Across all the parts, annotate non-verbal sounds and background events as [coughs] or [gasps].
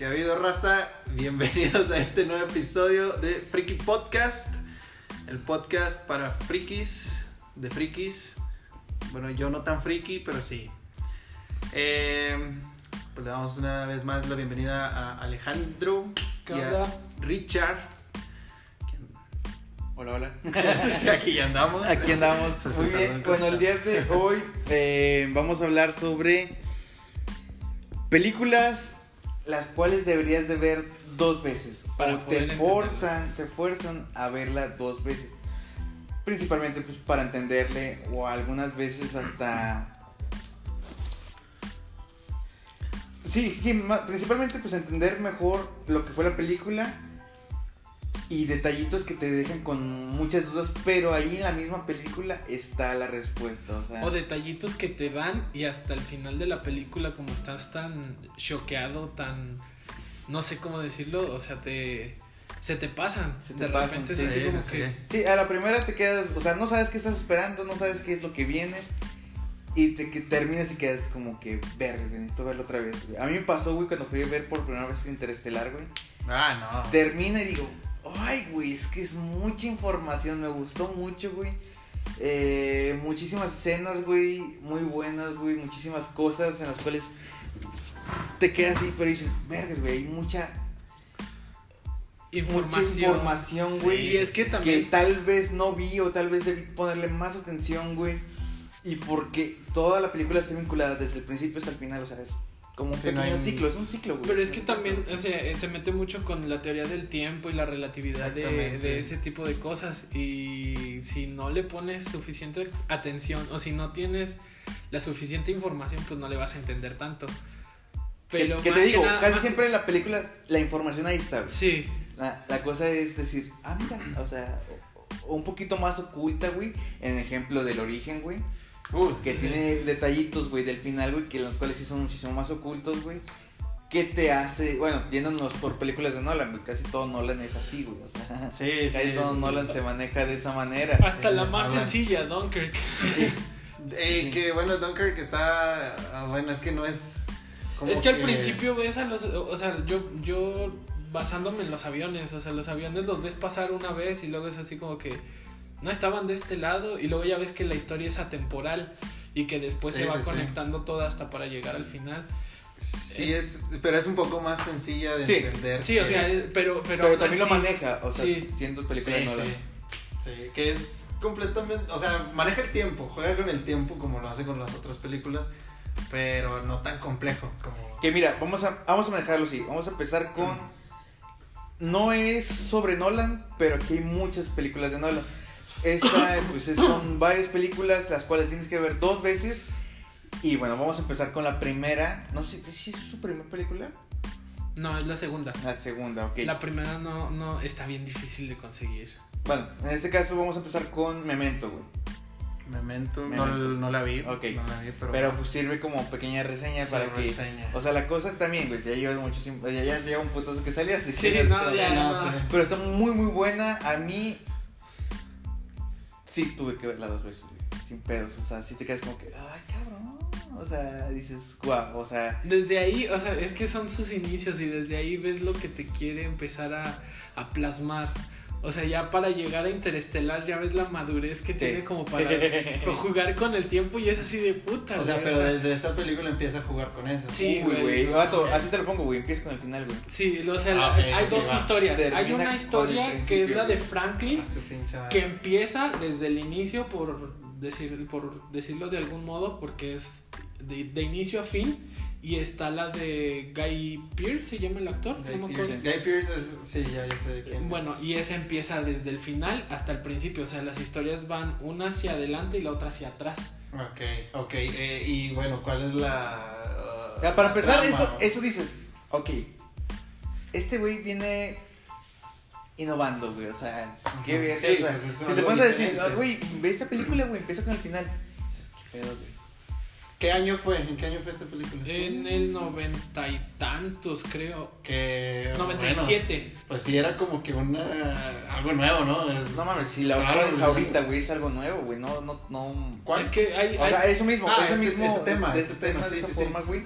¿Qué ha habido, raza? Bienvenidos a este nuevo episodio de Freaky Podcast. El podcast para frikis, de frikis. Bueno, yo no tan friki, pero sí. Eh, pues le damos una vez más la bienvenida a Alejandro ¿Qué y a? Richard. Hola, hola. [laughs] Aquí ya andamos. Aquí andamos. Muy bien. en Bueno, el día de hoy eh, vamos a hablar sobre películas las cuales deberías de ver dos veces. Para o te entenderla. forzan, te fuerzan a verla dos veces. Principalmente pues para entenderle o algunas veces hasta... Sí, sí, principalmente pues entender mejor lo que fue la película y detallitos que te dejan con muchas dudas, pero ahí en la misma película está la respuesta, o sea, O detallitos que te dan y hasta el final de la película como estás tan choqueado, tan no sé cómo decirlo, o sea, te se te pasan, Se te de pasan, repente sí, es así sí, como sí, que sí. Sí, a la primera te quedas, o sea, no sabes qué estás esperando, no sabes qué es lo que viene. Y te que terminas y quedas como que, verga, necesito verlo otra vez, güey. A mí me pasó, güey, cuando fui a ver por primera vez Interestelar, güey. Ah, no. Termina y digo, ay, güey, es que es mucha información, me gustó mucho, güey. Eh, muchísimas escenas, güey, muy buenas, güey, muchísimas cosas en las cuales te quedas así, pero dices, vergas, güey, hay mucha, información. mucha información, güey. Sí, y es que que también tal vez no vi o tal vez debí ponerle más atención, güey. Y porque toda la película está vinculada desde el principio hasta el final, o sea, es como un Sí, no pequeño hay- ciclo, es un ciclo, güey. Pero es que también o sea, eh, se mete mucho con la teoría del tiempo y la relatividad de, de ese tipo de cosas. Y si no le pones suficiente atención o si no tienes la suficiente información, pues no le vas a entender tanto. Pero más te digo, nada- casi más- siempre en la película la información ahí está. güey. Sí, La, la cosa es decir, ah, mira, o sea, o- o un poquito más oculta, güey, en ejemplo del origen, güey. Uy, Que tiene detallitos, güey, del final, güey, que los cuales sí son muchísimo más ocultos, güey. Que te hace, bueno, yéndonos por películas de Nolan, güey, casi todo Nolan es así, güey, o sea. Sí, Casi sí. todo Nolan se maneja de esa manera. hasta Sí, la más hablan. sencilla, Dunkirk. [laughs] Eh, que bueno, Dunkirk está. ah, Bueno, es que no es. como Es que al principio ves a los, o sea, yo, yo basándome en los aviones, o sea, los aviones los ves pasar una vez y luego es así como que no estaban de este lado y luego ya ves que la historia es atemporal y que después Sí, se va sí, sí. conectando toda hasta para llegar al final. Sí, es. Pero es un poco más sencilla de Sí. entender. Sí, o sea, pero pero, Pero también lo maneja, o sea, sí. siendo película de Nolan. sí. Sí, que es completamente. O sea, maneja el tiempo, juega con el tiempo como lo hace con las otras películas, pero no tan complejo como. Que mira, vamos a, vamos a manejarlo así. Vamos a empezar con. No es sobre Nolan, pero aquí hay muchas películas de Nolan. Esta, pues es- son varias películas, las cuales tienes que ver dos veces. Y bueno, vamos a empezar con la primera. No sé si es su primera película. No, es la segunda. La segunda, ok. La primera no no está bien difícil de conseguir. Bueno, en este caso vamos a empezar con Memento, güey. Memento, Memento. No, no la vi. Ok. No la vi, pero. Pero pues sirve como pequeña reseña Sí, para que. reseña. O sea, la cosa también, güey, ya lleva mucho. Ya, ya lleva un putazo que salió, así Sí, que. no, ya, no. Pero está muy, muy buena. A mí. Sí, tuve que verla dos veces. Sin pedos. O sea, sí te quedas como que. Ay, cabrón. O sea, dices, guau. O sea, Desde ahí, o sea, es que son sus inicios y desde ahí ves lo que te quiere empezar a, a plasmar. O sea, ya para llegar a Interestelar ya ves la madurez que Sí. tiene como para [laughs] jugar con el tiempo y es así de puta. O sea, güey, pero desde esta película empieza a jugar con eso. Sí, uy, güey, güey. así te lo pongo, güey. Empieza con el final, güey. Sí, o sea, Ah, hay dos va. historias. Hay una historia que es la de Franklin, Ah, que empieza desde el inicio, por, decir, por decirlo de algún modo, porque es de, de inicio a fin. Y está la de Guy Pearce, se llama el actor. Guy no me. Guy Pearce es. Sí, ya, ya sé de quién. Bueno, es. y esa empieza desde el final hasta el principio. O sea, las historias van una hacia adelante y la otra hacia atrás. Ok, ok. eh, y bueno, ¿cuál es la. uh, Ya, para empezar, trama? eso, eso dices, ok. Este güey viene innovando, güey. O sea, qué Ujú. bien. Sí, o sea, pues te pones a decir. "Ah, güey, ve esta película, güey, empieza con el final. Dices, qué pedo, güey. ¿Qué año fue? ¿En qué año fue esta película? En el noventa y tantos, creo. Que. 97. bueno, pues sí, era como que una. Algo nuevo, ¿no? Es- No mames, si la pones ahorita, güey, es algo nuevo, güey. No, no, no. ¿Cuál? Es que hay. O hay- sea, eso mismo, Ah, ese este- mismo este tema, de este este tema, sí, de esa sí, forma, güey,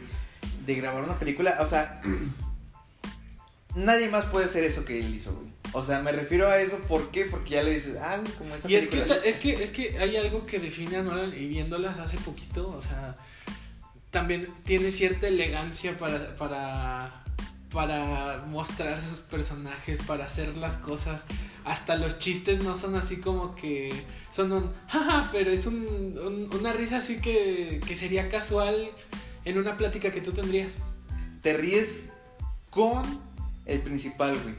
de grabar una película, o sea, [clears throat] nadie más puede hacer eso que él hizo, güey. O sea, me refiero a eso, ¿por qué? Porque ya le dices, ah, como esta Y es que, es que es que hay algo que define a Nolan y viéndolas hace poquito, o sea, también tiene cierta elegancia para para para mostrarse sus personajes, para hacer las cosas. Hasta los chistes no son así como que son un jaja, pero es un, un- una risa así que, que sería casual en una plática que tú tendrías. Te ríes con el principal, güey.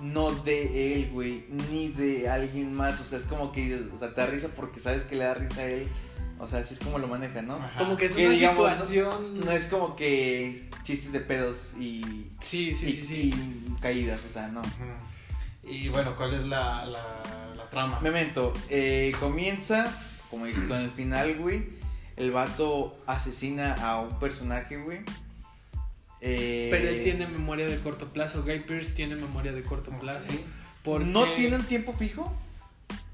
No de él, güey. Ni de alguien más. O sea, es como que dices, o sea, te da risa porque sabes que le da risa a él. O sea, así es como lo maneja, ¿no? Ajá. Como que es Que una situación. No es como que chistes de pedos y, Sí, sí, y- sí, sí. y caídas, o sea, no. Y bueno, ¿cuál es la, la, la trama? Memento, eh, comienza, como dice, con el final, güey. El vato asesina a un personaje, güey. Eh, Pero él tiene memoria de corto plazo. Guy Pearce tiene memoria de corto plazo. Porque ¿No tiene un tiempo fijo?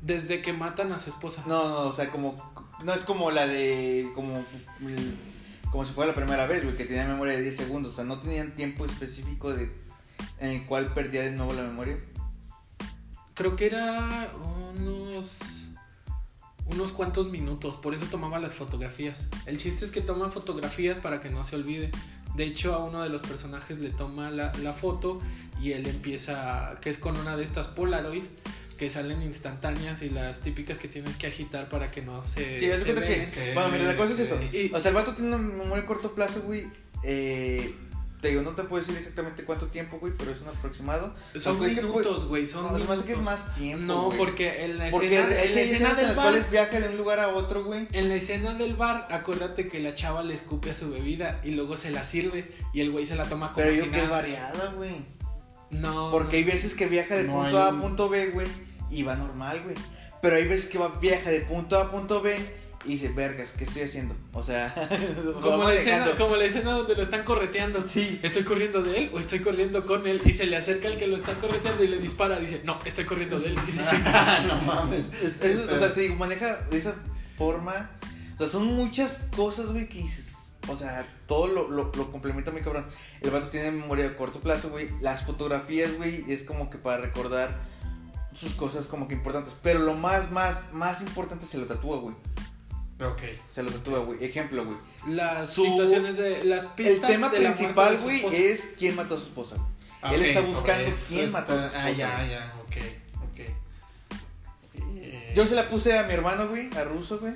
Desde que matan a su esposa. No, no, o sea, como. No es como la de. Como. el- Como si fuera la primera vez, güey, que tenía memoria de 10 segundos. O sea, no tenían tiempo específico de. En el cual perdía de nuevo la memoria. Creo que era unos. Unos cuantos minutos. Por eso tomaba las fotografías. El chiste es que toma fotografías para que no se olvide. De hecho, a uno de los personajes le toma la, la foto y él empieza. que es con una de estas Polaroid. Que salen instantáneas y las típicas que tienes que agitar para que no se. Sí, se que. Bueno, mira, la cosa es eso. Y- O sea, el vato tiene una memoria a corto plazo, güey. Eh, te digo, no te puedo decir exactamente cuánto tiempo, güey, pero es un aproximado. Son que minutos, güey. Son No, hace que es minutos. más tiempo. No, porque en la Porque escena, en la escena en del las bar, cuales viaja de un lugar a otro, güey. en la escena del bar, acuérdate que la chava le escupe a su bebida y luego se la sirve y el güey se la toma como Pero si yo que es nada. variada, güey. No. Porque hay veces que viaja de No punto hay A a un- punto B, güey, y va normal, güey. Pero hay veces que va, viaja de punto A a punto B y dice, vergas, ¿qué estoy haciendo? O sea, [laughs] como la, escena, como la escena donde lo están correteando. Sí. ¿Estoy corriendo de él o estoy corriendo con él? Y se le acerca el que lo está correteando y le dispara. Dice, no, estoy corriendo de él. [laughs] Dice, [laughs] no mames. Es- es- o sea, te digo, maneja de esa forma. O sea, son muchas cosas, güey, que dices. O sea, todo lo, lo, lo complementa muy cabrón. El vato tiene memoria a corto plazo, güey. Las fotografías, güey, es como que para recordar sus cosas como que importantes. Pero lo más, más, más importante se lo tatúa, güey. Ok. Se lo tatúa, güey. Ejemplo, güey. las Su- situaciones de. Las El pistas tema de la muerte principal, güey, es quién mató a su esposa. Ah, Él está buscando esto quién está- mató a su Ah, esposa, ya, güey. ya, ok, ok. Eh, Yo se la puse a mi hermano, güey, a Ruso, güey.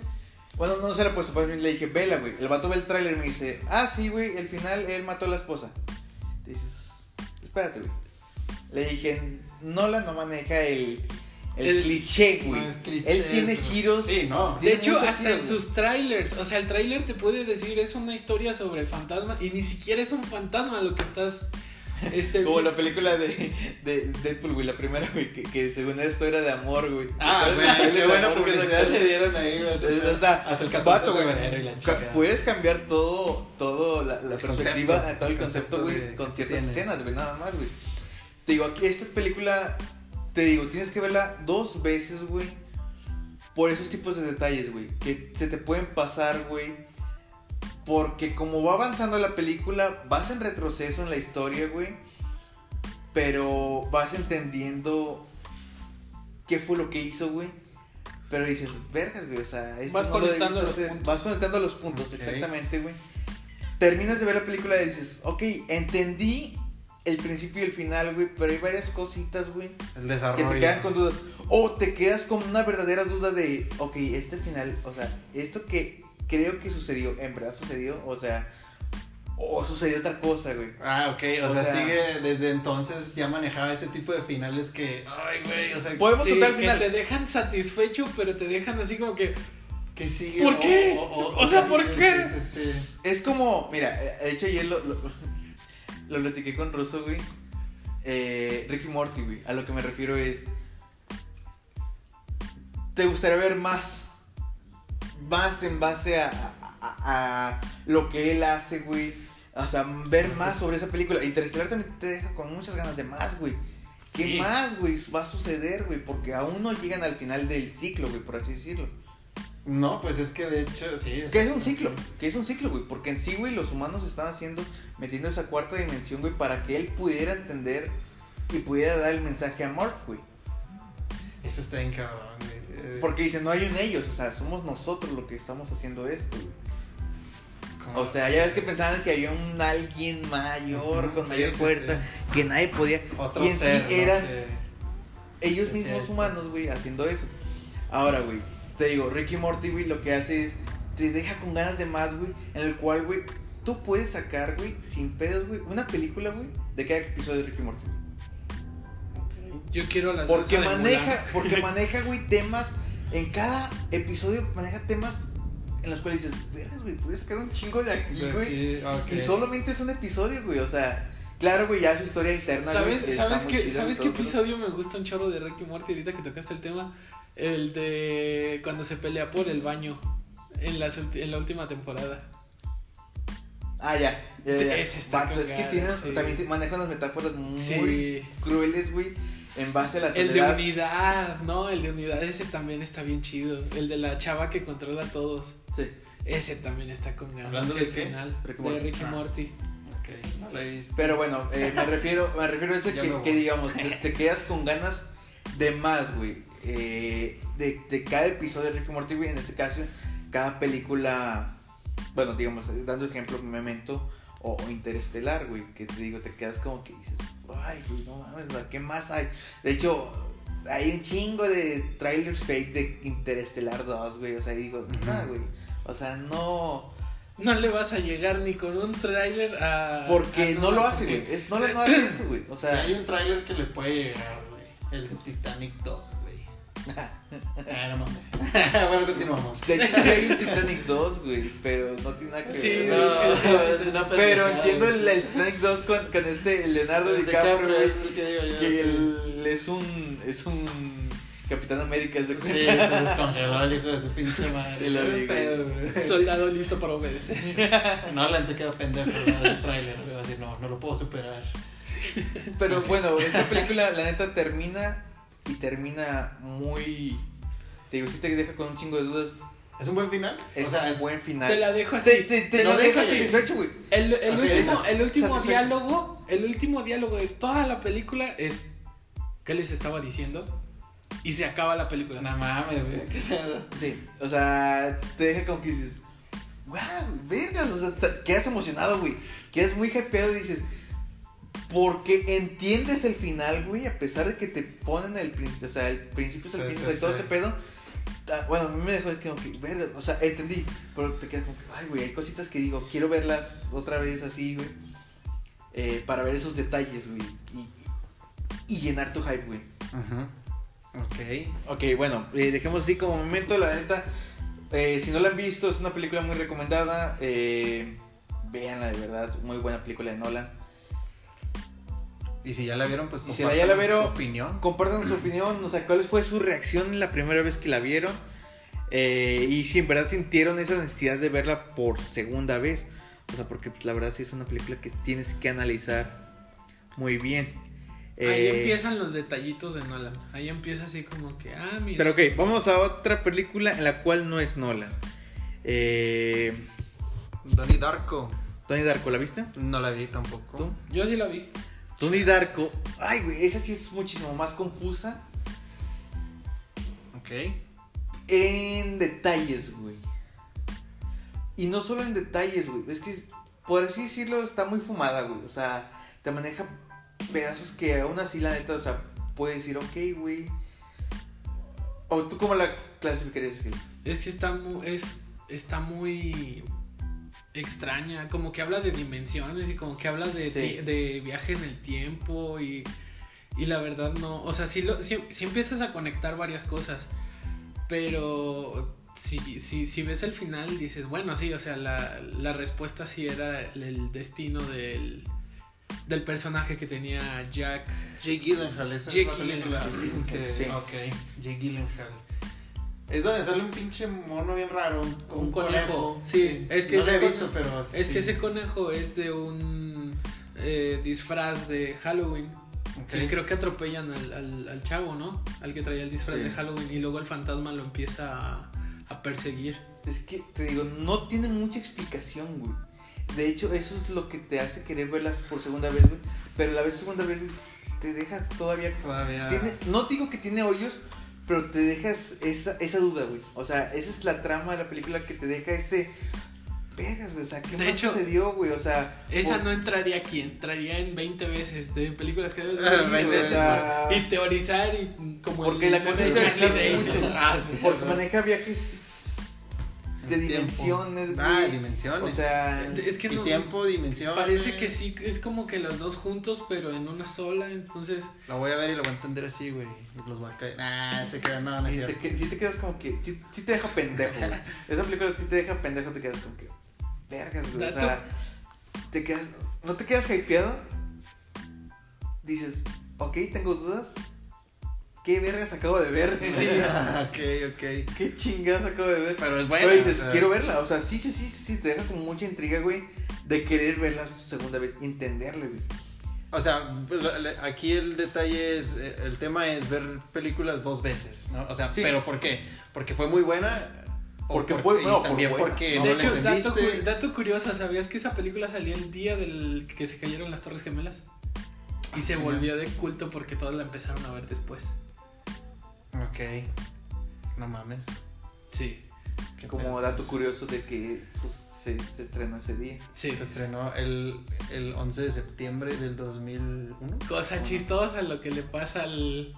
Bueno, no se la puse, pues le dije, vela, güey. El vato ve el tráiler y me dice, ah, sí, güey, el final él mató a la esposa. Te dices, espérate, güey. Le dije, Nolan no maneja el, el, El- cliché, no güey. es cliché, Él tiene giros. Sí, no. De hecho, hasta giros, en güey. sus trailers, o sea, el trailer te puede decir es una historia sobre fantasma y ni siquiera es un fantasma lo que estás este Como la película de, de Deadpool, güey, la primera, güey, que, que según esto era de amor, güey. Ah, ¿Te güey, qué buena publicidad le dieron ahí, güey. Hasta el 14 vato, de güey, febrero y la ca- chica. Puedes cambiar todo, todo la, la El perspectiva, concepto, todo el concepto, güey, con ciertas escenas, güey, nada más, güey. Te digo, aquí esta película, te digo, tienes que verla dos veces, güey, por esos tipos de detalles, güey, que se te pueden pasar, güey. Porque como va avanzando la película, vas en retroceso en la historia, güey. Pero vas entendiendo qué fue lo que hizo, güey. Pero dices, vergas, güey, o sea, esto Vas no conectando los hacer". puntos. Vas conectando los puntos, exactamente, güey. Terminas de ver la película y dices, ok, entendí el principio y el final, güey, pero hay varias cositas, güey, El que desarrollo. te quedan con dudas. O te quedas con una verdadera duda de, ok, este final, o sea, esto que creo que sucedió, ¿en verdad sucedió? O sea, o sucedió otra cosa, güey. Ah, ok, o, O sea, sea- sigue desde entonces ya manejaba ese tipo de finales que, ay, güey, o sea, Podemos Sí, contar el que te dejan satisfecho, pero te dejan así como que que sigue. ¿Por qué? O sea, sí, ¿por sí, qué? Sí, sí, sí. Es como, mira, eh, de hecho ayer lo, lo, lo platiqué con Russo, güey. Eh, Ricky Morty, güey. A lo que me refiero es. ¿Te gustaría ver más? Más en base a, a- a lo que él hace, güey. O sea, ver más sobre esa película. Interestelar también te deja con muchas ganas de más, güey. ¿Qué Sí. más, güey, va a suceder, güey? Porque aún no llegan al final del ciclo, güey, por así decirlo. No, pues es que de hecho, sí. Que es un ciclo, que es un ciclo, güey. Porque en sí, güey, los humanos están haciendo, metiendo esa cuarta dimensión, güey, para que él pudiera entender y pudiera dar el mensaje a Mark, güey. Eso está bien cabrón, güey. Eh, Porque dice, no hay un ellos, o sea, somos nosotros los que estamos haciendo esto, güey. O sea, ya ves que pensaban que había un alguien mayor, con sí, mayor sí, fuerza, sí. que nadie podía. Otro y en ser, sí ¿no? eran ellos mismos humanos, güey, haciendo eso. Ahora, güey, te digo, Ricky Morty, güey, lo que hace es, te deja con ganas de más, güey, en el cual, güey, tú puedes sacar, güey, sin pedos, güey, una película, güey, de cada episodio de Ricky Morty. Yo quiero la Porque maneja, Mulan. porque [laughs] maneja, güey, temas, en cada episodio maneja temas en los cuales dices, vergas, güey, puedes sacar un chingo de aquí, güey. Y solamente es un episodio, güey, o sea, claro, güey, ya su historia interna, ¿Sabes, ¿sabes, qué, chida y ¿sabes todo, qué pero- episodio me gusta un chorro de Ricky Morty ahorita que tocaste el tema? El de cuando se pelea por el baño en, las ulti- en la última temporada. Ah, ya, ya, ya. Ese está Vato, es que tienen, sí. también manejan las metáforas muy Sí. crueles, güey, en base a la El de soledad. unidad, no, el de unidad ese también está bien chido. El de la chava que controla a todos. Sí. Ese también está con ganas. ¿Hablando de qué? final. Ricky de Morty. Ricky Ah. Morty. Ok, no lo he visto. Pero bueno, eh, me refiero, me refiero a eso [laughs] Ya que, digamos, te, te quedas con ganas de más, güey. Eh, de, de cada episodio de Ricky Morty, güey. En este caso, cada película, bueno, digamos, dando ejemplo, Memento o, o Interestelar, güey. Que te digo, te quedas como que dices, ay, güey, no mames, o sea, ¿qué más hay? De hecho, hay un chingo de trailers fake de Interestelar 2, güey. O sea, y digo, no, güey. O sea, no. No le vas a llegar ni con un tráiler a. Porque a no lo hace, güey. No, no [laughs] hace eso, güey. O Si sea, hay un tráiler que le puede llegar, güey. El de Titanic 2, güey. Ah, no mames. [laughs] bueno, continuamos. De hecho, sí hay un Titanic 2, güey, pero no tiene nada que Sí, ver. de No, [laughs] sí. es una pero entiendo el, el Titanic 2 con, con este Leonardo El DiCaprio, güey, es el que digo yo. que sí. él es un es un Capitán América, ¿se Sí, cuenta? se descongeló el hijo de su pinche [laughs] madre. Qué pedo, güey. Soldado listo para obedecer. Nolan se quedó pendejo ¿no? del tráiler. güey, Así, no, no lo puedo superar. Pero bueno, esta película, la neta, termina y termina muy. Te digo, sí te deja con un chingo de dudas. ¿Es un buen final? Es o sea, un es buen final. Te la dejo así. Te, te, te lo lo dejo satisfecho, güey. El, el Ok, último, el último satisfecho. diálogo, el último diálogo de toda la película es ¿qué les estaba diciendo? Y se acaba la película. No mames, güey. [laughs] Sí, o sea, te deja como que dices, wow, vergas, o sea, te- quedas emocionado, güey. Quedas muy hypeado y dices, porque entiendes el final, güey, a pesar de que te ponen el principio, o sea, el principio es el Sí, fin sí, de todo sí. ese pedo. Bueno, a mí me dejó como que, vergas, o sea, entendí, pero te quedas como que, ay, güey, hay cositas que digo, quiero verlas otra vez así, güey, eh, para ver esos detalles, güey, y, y llenar tu hype, güey. Ajá. Ok. Ok, bueno, eh, dejemos así como momento, la neta. eh, si no la han visto, es una película muy recomendada. Eh, véanla de verdad, muy buena película de Nolan. Y si ya la vieron, pues si ya la vieron, su opinión. Compartan su opinión, o sea, cuál fue su reacción la primera vez que la vieron. Eh, y si en verdad sintieron esa necesidad de verla por segunda vez. O sea, porque pues, la verdad sí es una película que tienes que analizar muy bien. Ahí Eh, empiezan los detallitos de Nolan. Ahí empieza así como que, ah, mira. Pero ok, sí. vamos a otra película en la cual no es Nolan. Eh, Donnie Darko. Tony Darko, ¿la viste? No la vi tampoco. ¿Tú? Yo sí la vi. Tony Darko, ay, güey, esa sí es muchísimo más confusa Ok. en detalles, güey. Y no solo en detalles, güey, es que, por así decirlo, está muy fumada, güey. O sea, te maneja pedazos que aún así, la neta, o sea, puedes decir, ok, güey. ¿O tú cómo la clasificarías, Gil? Es que está muy, es, está muy extraña. Como que habla de dimensiones y como que habla de, Sí. de viaje en el tiempo y, y la verdad no. O sea, sí, lo, sí, sí empiezas a conectar varias cosas. Pero si, si, si ves el final dices, bueno, sí, o sea, la, la respuesta sí era el, el destino del, del personaje que tenía Jack. Jake Gyllenhaal, esa Jake es la película. Gyllenhaal. Que, Sí. Ok, Jake Gyllenhaal. Es donde sale un pinche mono bien raro. Un, con Un conejo. Sí, es que no lo ese he visto, conejo- pero. Es sí. que ese conejo es de un eh, disfraz de Halloween. Ok. Que creo que atropellan al, al, al chavo, ¿no? Al que traía el disfraz Sí. de Halloween y luego el fantasma lo empieza a, a perseguir. Es que te digo, no tiene mucha explicación, güey. De hecho, eso es lo que te hace querer verlas por segunda vez, güey. Pero la vez segunda vez, güey, te deja todavía. Todavía. Tiene, no digo que tiene hoyos, pero te dejas esa, esa duda, güey. O sea, esa es la trama de la película que te deja ese. Vegas, güey. O sea, ¿qué De más hecho, sucedió, güey? O sea. Esa por- no entraría aquí, entraría en 20 veces de películas que debes Ah, ver 20 veces más. Y teorizar y como Porque el la cosa es Day. mucho. Ah, Porque maneja viajes de dimensiones, güey. Ah, dimensiones. O sea. Es que no, tiempo, dimensiones. parece que sí, es como que los dos juntos, pero en una sola, entonces... La voy a ver y la voy a entender así, güey. Los voy a caer. Ah, se queda, no, no es Sí te, cierto. quedas como que. Sí, sí te deja pendejo, güey. [laughs] Esa película sí te deja pendejo, te quedas como que. Vergas, güey. O sea, te quedas. No te quedas hypeado. Dices, ok, tengo dudas. ¿Qué vergas acabo de ver? [laughs] Sí. [laughs] ok, ok. ¿Qué chingados acabo de ver? Pero es buena. Pero dices, o sea, quiero verla. O sea, sí, sí, sí, sí, sí, te deja como mucha intriga, güey. De querer verla segunda vez entenderle, güey. O sea, pues, aquí el detalle es, eh, el tema es ver películas dos veces, ¿no? O sea, Sí. pero ¿por qué? Porque fue muy buena. o Porque fue- no, también buena. porque No, de hecho, dato, curioso, ¿sabías que esa película salió el día del que se cayeron las Torres Gemelas? Y Ah, se sí, volvió de culto porque todos la empezaron a ver después. Ok. No mames. Sí, Qué Como pedo. dato curioso de que se, se estrenó ese día. sí. Se estrenó el, el 11 de septiembre del 2001. Cosa chistosa lo que le pasa al,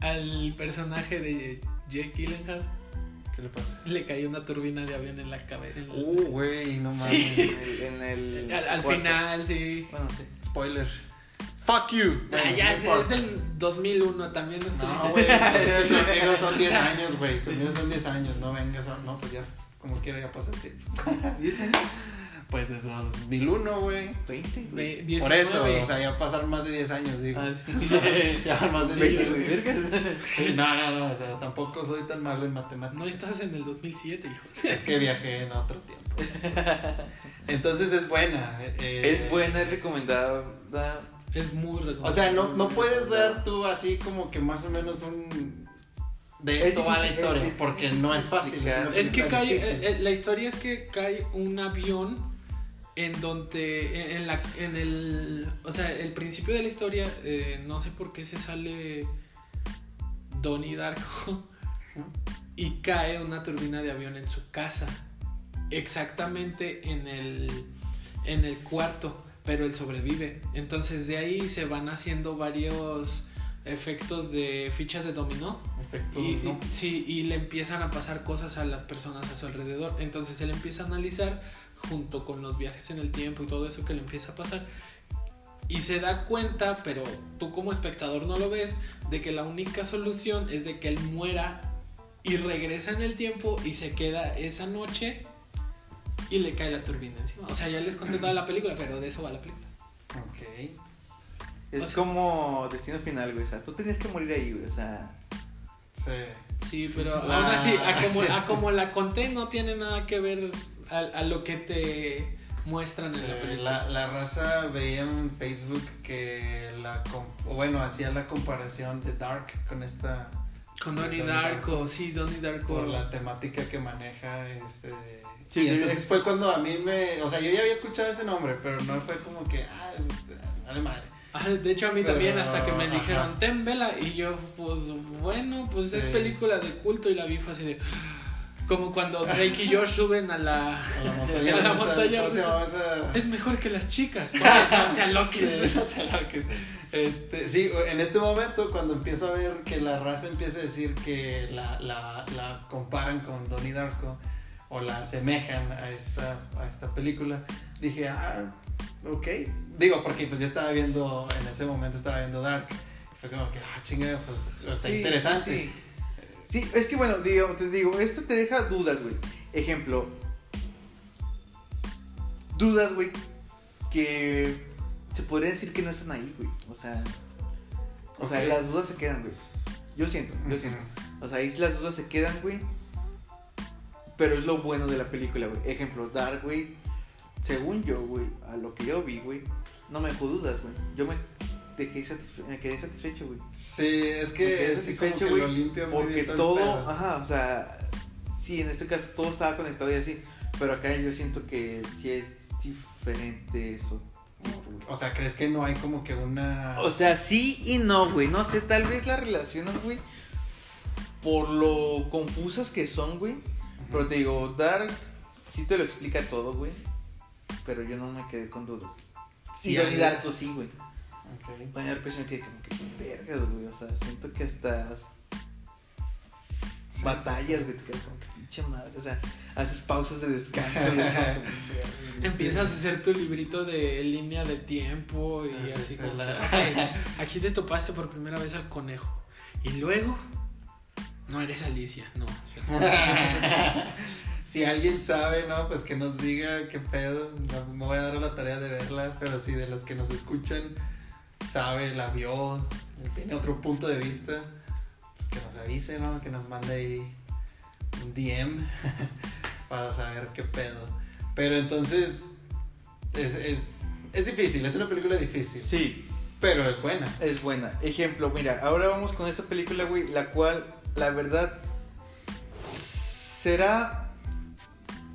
al personaje de Jake Gyllenhaal. ¿Qué le pasa? Le cayó una turbina de avión en la cabeza. Uh, güey, no mames. Sí. En el. En el [laughs] al final, sí. Bueno, sí. Spoiler. Fuck you. Ah, Bueno, ya, no es del 2001, también no estoy No, güey, conmigo [laughs] son 10 [laughs] años, güey. Conmigo son 10 años, no vengas a... No, pues ya, como quiera ya pasa el tiempo. [laughs] ¿10 años? Pues desde 2001, güey. 20, güey. Ve- 19. Por eso, o sea, ya pasaron más de 10 años, digo. Ah, O sí. sea, ya más de 10 20, güey, años. vergas. Sí, no, no, no, o sea, tampoco soy tan malo en matemáticas. No estás en el 2007, hijo. Es que viajé en otro tiempo. Entonces es buena. eh, Es buena, es recomendada. Es muy recomendable. O sea, no, no puedes dar tú así como que más o menos un... De Es esto va la historia, es- porque no es fácil. Es que cae, eh, eh, la historia es que cae un avión en donde, en, en la, en el, o sea, el principio de la historia, eh, no sé por qué se sale Donnie Darko y cae una turbina de avión en su casa, exactamente en el, en el cuarto, pero él sobrevive. Entonces de ahí se van haciendo varios efectos de fichas de dominó. Efecto, Y, sí, y le empiezan a pasar cosas a las personas a su alrededor. Entonces él empieza a analizar junto con los viajes en el tiempo y todo eso que le empieza a pasar. Y se da cuenta, pero tú como espectador no lo ves, de que la única solución es de que él muera y regresa en el tiempo y se queda esa noche y le cae la turbina encima. O sea, ya les conté toda la película, pero de eso va la película. Ok. Es O sea- como destino final, güey. O sea, tú tenías que morir ahí, güey. O sea, Sí. Sí, pero La- aún así, a como, sí, a sí. como la conté, no tiene nada que ver a, a lo que te muestran en la Sí, película. la, la raza veía en Facebook que la... bueno, hacía la comparación de Dark con esta... Con Donnie Donnie Darko, sí, Donnie Darko. Por la temática que maneja este... Sí, y entonces fue cuando a mí me... O sea, yo ya había escuchado ese nombre, pero no fue como que... Ah, dale madre. Ah, de hecho, a mí Pero, también, hasta que me ajá. dijeron, ten vela. Y yo, pues bueno, pues Sí. es película de culto. Y la vi fue así de. [gasps] Como cuando Drake y Josh suben a la. A la montaña [laughs] A la montaña. Es mejor que las chicas. [laughs] No te aloques. Sí, no te aloques. Este, sí, en este momento cuando empiezo a ver que la raza empieza a decir que la, la, la comparan con Donnie Darko o la asemejan a esta, a esta película, dije, ah, ok. Digo, porque pues yo estaba viendo, en ese momento estaba viendo Dark. Fue como que, ah, chinga, pues está sí, interesante. Sí, Sí, es que bueno, digo, te digo, esto te deja dudas, güey. Ejemplo, dudas, güey, que se podría decir que no están ahí, güey. O sea, o sea, las dudas se quedan, güey. Yo siento, yo siento. O sea, ahí las dudas se quedan, güey. Pero es lo bueno de la película, güey. Ejemplo, Dark, güey. Según yo, güey, a lo que yo vi, güey, no me dejó dudas, güey. Yo me dejé satisfe- me quedé satisfecho, güey. Sí, es Me quedé que satisfecho, güey, Porque todo, ajá, o sea, sí, en este caso todo estaba conectado y así, pero acá yo siento que sí es diferente eso. tipo. O sea, ¿crees que no hay como que una... O sea, sí y no, güey. No sé, tal vez la relacionan, güey. Por lo confusas que son, güey. Pero te digo, Dark sí te lo explica todo, güey. Pero yo no me quedé con dudas. Sí, y Donnie Darko sí, güey. Ok. Donnie Darko sí me quedé como que vergas, güey. O sea, siento que hasta Sí, batallas, sí, güey. Te quedas como que pinche madre. O sea, haces pausas de descanso, [laughs] güey. Empiezas a sí. hacer tu librito de línea de tiempo y Ah, así sí, como la- que, "Ok, aquí te topaste por primera vez al conejo y luego no eres Alicia, no. [laughs] si alguien sabe, ¿no? Pues que nos diga qué pedo. No me voy a dar la tarea de verla, pero si de los que nos escuchan sabe, la vio, tiene otro punto de vista, pues que nos avise, ¿no? Que nos mande ahí un DM [laughs] para saber qué pedo. Pero entonces es, es, es difícil, es una película difícil, Sí, pero es buena. es buena. Ejemplo, mira, ahora vamos con esta película, güey, la cual, la verdad, será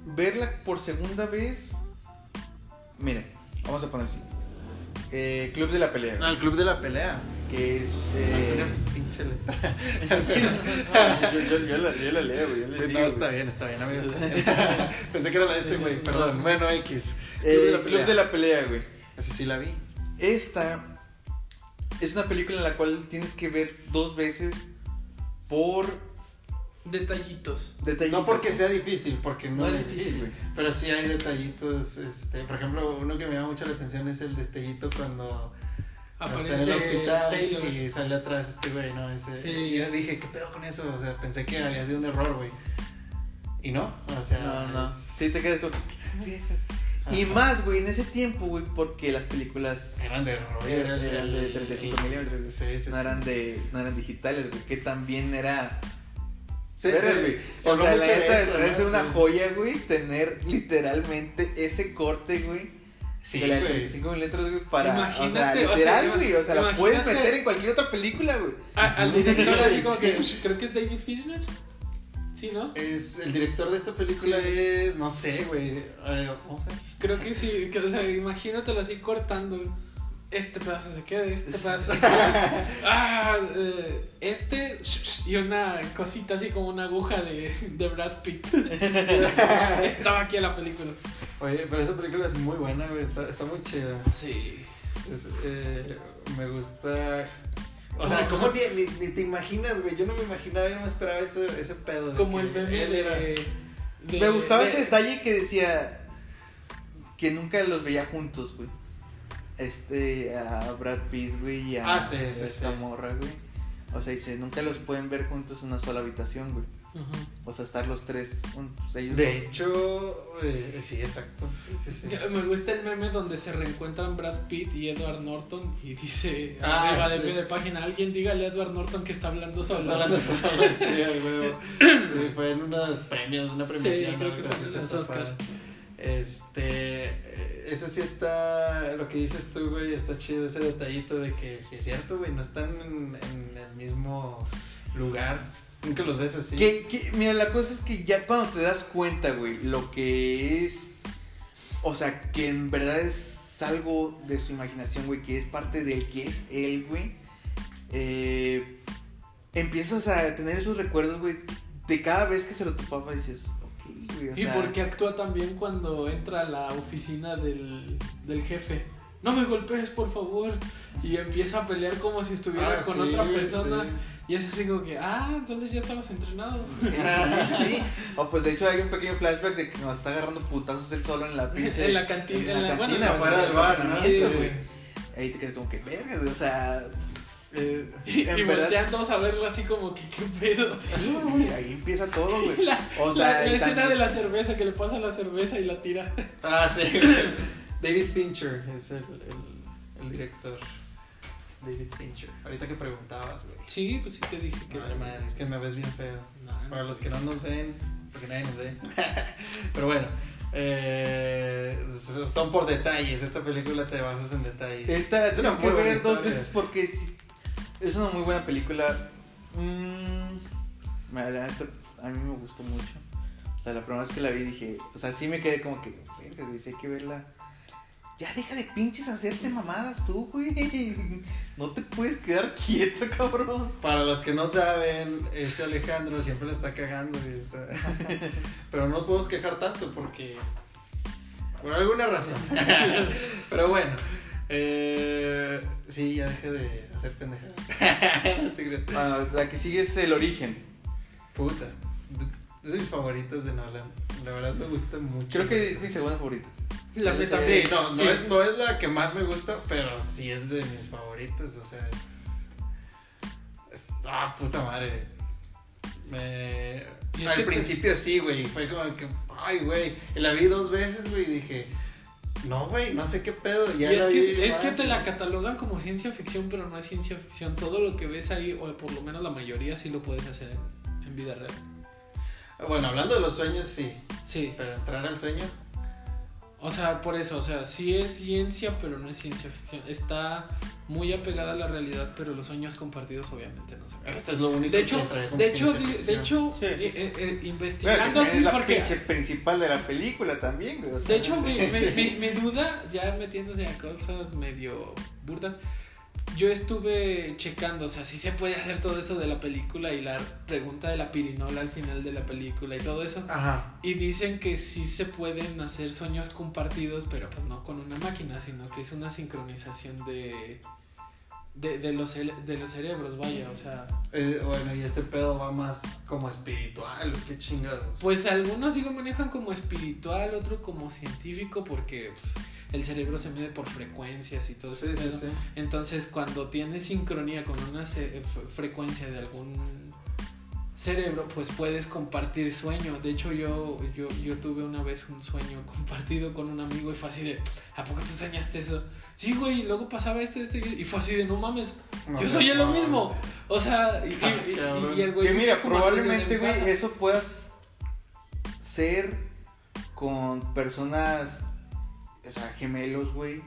verla por segunda vez. Mira, vamos a poner así. Eh, Club de la Pelea, No, el club de la pelea. que es... eh, Pinche letra. [laughs] yo, yo- yo la, yo la leo, güey. Sí, digo, no, güey. está bien, está bien, amigo. Está bien. [laughs] [laughs] Pensé que era la de este, güey. Perdón. Bueno, X. Eh, Club de la Pelea, güey. Esa sí la vi. Esta es una película en la cual tienes que ver dos veces por Detallitos. detallitos. No porque sea difícil, porque no, No es difícil. Pero sí hay detallitos. Este, por ejemplo, uno que me llama mucho la atención es el destellito cuando está en Aparece el hospital Taylor. y sale atrás este güey, ¿no? Ese, Sí. Y yo dije, ¿qué pedo con eso? O sea, pensé que había sido un error, güey. Y no, o sea. No, no. es- Sí, te quedas como. Y más, güey, en ese tiempo, güey, porque las películas Eran de rollo, eran, era el- de el- 35 milímetros. Sí, sí, no sí. eran de no eran digitales, güey, que también era Se- se- güey. se O sea, la neta es una Sí. joya, güey, tener literalmente ese corte, güey. Sí, de la de güey. 35 milímetros, güey, para. o sea, Imagínate, o sea, literal, güey. O sea, la puedes meter en cualquier otra película, güey. Al director así como que Sí. creo que es David Fishner. Sí, ¿no? Es, el director de esta película Sí. es, no sé, güey. eh, vamos a ver. Creo que sí, que, o sea, imagínatelo así cortando. Este pedazo se queda, este pedazo se queda. [laughs] Ah, eh, este y una cosita así como una aguja de, de Brad Pitt. [laughs] Estaba aquí en la película. Oye, pero esa película es muy buena, güey. Está, está muy chida. Sí. Es, eh, me gusta. O sea, ¿cómo ni, ni, ni te imaginas, güey? Yo no me imaginaba, yo no me esperaba ese, ese pedo. Como el él de, era- de- Me gustaba de- ese detalle que decía que nunca los veía juntos, güey. Este, a Brad Pitt, güey, y a, Ah, sí, sí, esta sí. morra, güey. O sea, dice, nunca los pueden ver juntos en una sola habitación, güey. Ujú. O sea, estar los tres juntos, ellos De dos. hecho, eh, sí, exacto. Sí, sí, sí. Me gusta el meme donde se reencuentran Brad Pitt y Edward Norton y dice Ah, arriba de sí. pie de página, alguien dígale a Edward Norton que está hablando solo. Está hablando solo, sí, huevo. [coughs] Sí, fue en unos premios, una premiación. Sí, creo ¿no? que Algo fue así, en los está Oscars. Este, eh, eso sí está, lo que dices tú, güey, está chido ese detallito de que sí es cierto, güey, no están en, el mismo lugar. Nunca los ves así. Mira, la cosa es que ya cuando te das cuenta, güey, lo que es. O sea, que en verdad es algo de su imaginación, güey, que es parte del que es él, güey. eh, empiezas a tener esos recuerdos, güey, de cada vez que se lo topaba, dices, ok, güey. O Y sea, porque actúa también cuando entra a la oficina del, del jefe. No me golpees, por favor. Y empieza a pelear como si estuviera Ah, con sí, otra persona. sí. Y es así como que, ah, entonces ya estabas entrenado. [laughs] Sí. O pues de hecho hay un pequeño flashback de que nos está agarrando putazos él solo en la pinche. En la cantina, en la- cantina, afuera del bar. Ahí te quedas como que verga, güey. O sea, Eh, Y, En y verdad- voltean todos a verlo así como que, ¿qué pedo? sí, güey, ahí empieza todo, güey. [laughs] La, O la- sea, la y escena también- de la cerveza, que le pasa la cerveza y la tira. ah, sí. [laughs] David Fincher es el, el, el director. David Fincher. Ahorita que preguntabas, güey. Sí, pues sí te dije que Madre madre, es que me ves bien feo. No, Para no. los que no nos ven, porque nadie nos ve. [laughs] Pero bueno, eh, son por detalles. Esta película te basas en detalles. Esta Es tienes que ver dos veces porque es una muy buena película. Mm, la neta, a mí me gustó mucho. sea, la primera vez que la vi dije, o sea, sí me quedé como que, verga, güey, sí hay que verla. Ya deja de pinches hacerte mamadas tú, güey. [laughs] No te puedes quedar quieto, cabrón. Para los que no saben, este Alejandro siempre le está cagando. y está- [laughs] Pero no nos podemos quejar tanto porque. Por alguna razón. [laughs] Pero bueno. Eh, sí, ya dejé de hacer pendejadas. [laughs] No te. Bueno, la que sigue es el origen. Puta. Es de mis favoritos de Nolan. La verdad me gusta mucho. Creo que es mi segunda favorita. La Sí, neta, Sí, no, no, sí. Es, no es la que más me gusta, pero sí es de mis favoritos. O sea, es. es- ah, puta madre. Me. Y es al que te- principio sí, güey. Fue como que. Ay, güey. La vi dos veces, güey, y dije. No, güey, no sé qué pedo. Y es que, vi es que te la catalogan como ciencia ficción, pero no es ciencia ficción. Todo lo que ves ahí, o por lo menos la mayoría, sí lo puedes hacer en, en vida real. Bueno, hablando de los sueños, sí. Sí, Pero entrar al sueño. O sea, por eso, o sea, sí es ciencia, pero no es ciencia ficción. Está muy apegada a la realidad, pero los sueños compartidos obviamente no se. Eso es lo único De que hecho, como de hecho, de, hecho, Sí. eh, eh, eh, investigando que así es la porque... pinche principal de la película también, güey. o sea, De hecho, mi, Sí, mi- sí. mi- mi duda, ya metiéndose a cosas medio burdas, yo estuve checando, o sea, si se puede hacer todo eso de la película y la pregunta de la pirinola al final de la película y todo eso. Ajá. Y dicen que sí se pueden hacer sueños compartidos, pero pues no con una máquina, sino que es una sincronización de, de, de los, de los cerebros, vaya, o sea... Eh, bueno, y este pedo va más como espiritual, o qué chingados. Pues algunos sí lo manejan como espiritual, otro como científico, porque pues, el cerebro se mide por frecuencias y todo sí, sí, sí. Entonces, cuando tienes sincronía con una frecuencia de algún cerebro, pues puedes compartir sueño. De hecho, yo, yo, yo tuve una vez un sueño [laughs] compartido con un amigo y fue así de, ¿a poco te soñaste eso? Sí, güey, y luego pasaba esto, esto, y y fue así de, no mames, No yo soy lo mismo. O sea, [laughs] y, y- y- y el güey... Que mira, probablemente, güey, eso puedas ser con personas, o sea, gemelos, güey.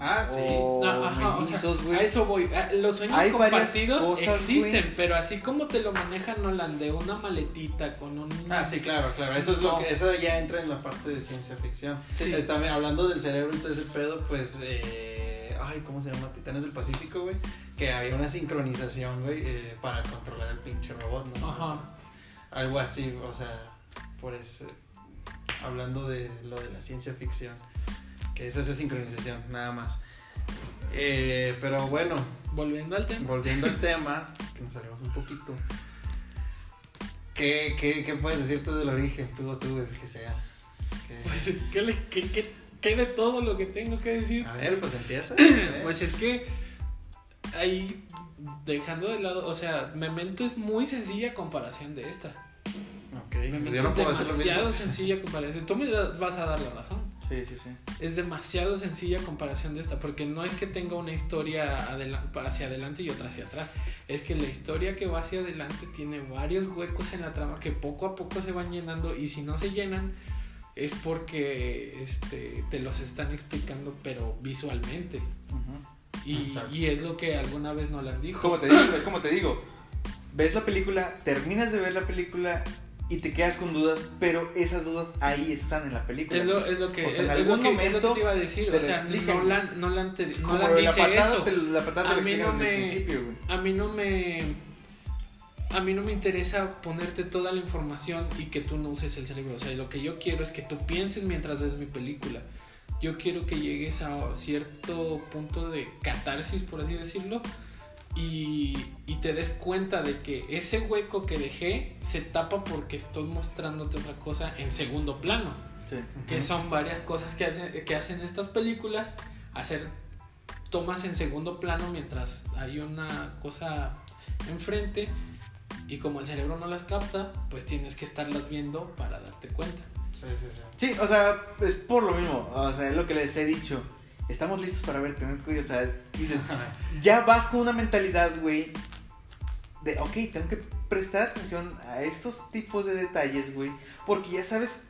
Ah, sí. O Ah, ajá, o sea, a eso voy. Ah, Los sueños Hay compartidos cosas, existen, pero así como te lo manejan Nolan de una maletita con un. Ah, sí, claro, claro. Eso es lo que, eso ya entra en la parte de ciencia ficción. Sí. Hablando del cerebro y todo ese pedo, pues, eh, ay, ¿cómo se llama? Titanes del Pacífico, güey. Que había una sincronización, güey, eh, para controlar el pinche robot, ¿no? Ajá. O sea, algo así, o sea, por eso, hablando de lo de la ciencia ficción. Que es esa sincronización, nada más. Eh, pero bueno, Volviendo al tema. volviendo al [laughs] tema, que nos salimos un poquito. ¿Qué, qué, qué puedes decir tú del origen? Tú o tú, el que sea. ¿Qué- Pues, ¿qué, qué, de todo lo que tengo que decir? A ver, pues empieza. [clears throat] Pues es que ahí, dejando de lado, o sea, Memento es muy sencilla comparación de esta. ok, pues Memento yo no es puedo hacer lo demasiado mismo. sencilla comparación. Tú me vas a dar la razón. Sí, sí, sí. Es demasiado sencilla comparación de esta, porque no es que tenga una historia hacia adelante y otra hacia atrás. Es que la historia que va hacia adelante tiene varios huecos en la trama que poco a poco se van llenando y si no se llenan es porque este, te los están explicando pero visualmente. Y, y es lo que alguna vez Nolan dijo. Como te digo, es como te digo, ves la película, terminas de ver la película y te quedas con dudas, pero esas dudas ahí están en la película. Es lo, es lo que, O sea, en es, algún que, es lo que momento te iba a decir. O sea. Nolan, te, la patada, eso. te, la patada A te la mí explican no desde el me- principio, güey. a mí no me a mí no me interesa ponerte toda la información y que tú no uses el cerebro o sea lo que yo quiero es que tú pienses mientras ves mi película yo quiero que llegues a cierto punto de catarsis por así decirlo y, y te des cuenta de que ese hueco que dejé se tapa porque estoy mostrándote otra cosa en segundo plano Sí. que son varias cosas que hacen, que hacen estas películas, hacer tomas en segundo plano mientras hay una cosa enfrente y como el cerebro no las capta, pues tienes que estarlas viendo para darte cuenta. Sí, sí, sí. Sí, o sea, es por lo mismo, o sea, es lo que les he dicho. Estamos listos para ver tener güey, o sea, dices, ya vas con una mentalidad, güey, de, ok, tengo que prestar atención a estos tipos de detalles, güey, porque ya sabes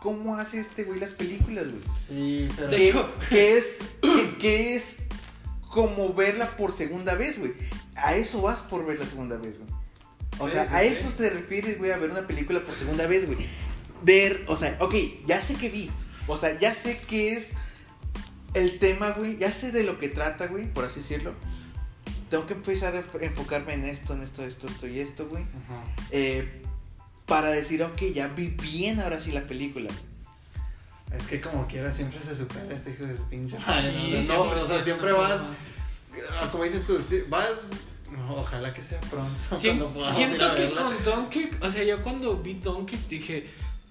cómo hace este güey las películas, güey. Sí, pero. Que, hecho- que es [clears throat] que, que es como verla por segunda vez, güey. A eso vas por ver la segunda vez, güey. O Sí, sea, sí, a sí. eso te refieres, güey, a ver una película por segunda vez, güey. ver, o sea, ok, ya sé que vi, o sea, ya sé qué es el tema, güey, ya sé de lo que trata, güey, por así decirlo. Tengo que empezar a enfocarme en esto, en esto, esto, esto y esto, güey. Ajá. Eh, para decir, ok, ya vi bien ahora sí la película. Es que como quiera siempre se supera este hijo de su pinche. Sí, ¿no? sí, no, siempre, o sea, siempre vas, ah, como dices tú, vas, no, ojalá que sea pronto. Siento que verla. con Dunkirk, o sea, yo cuando vi Dunkirk dije,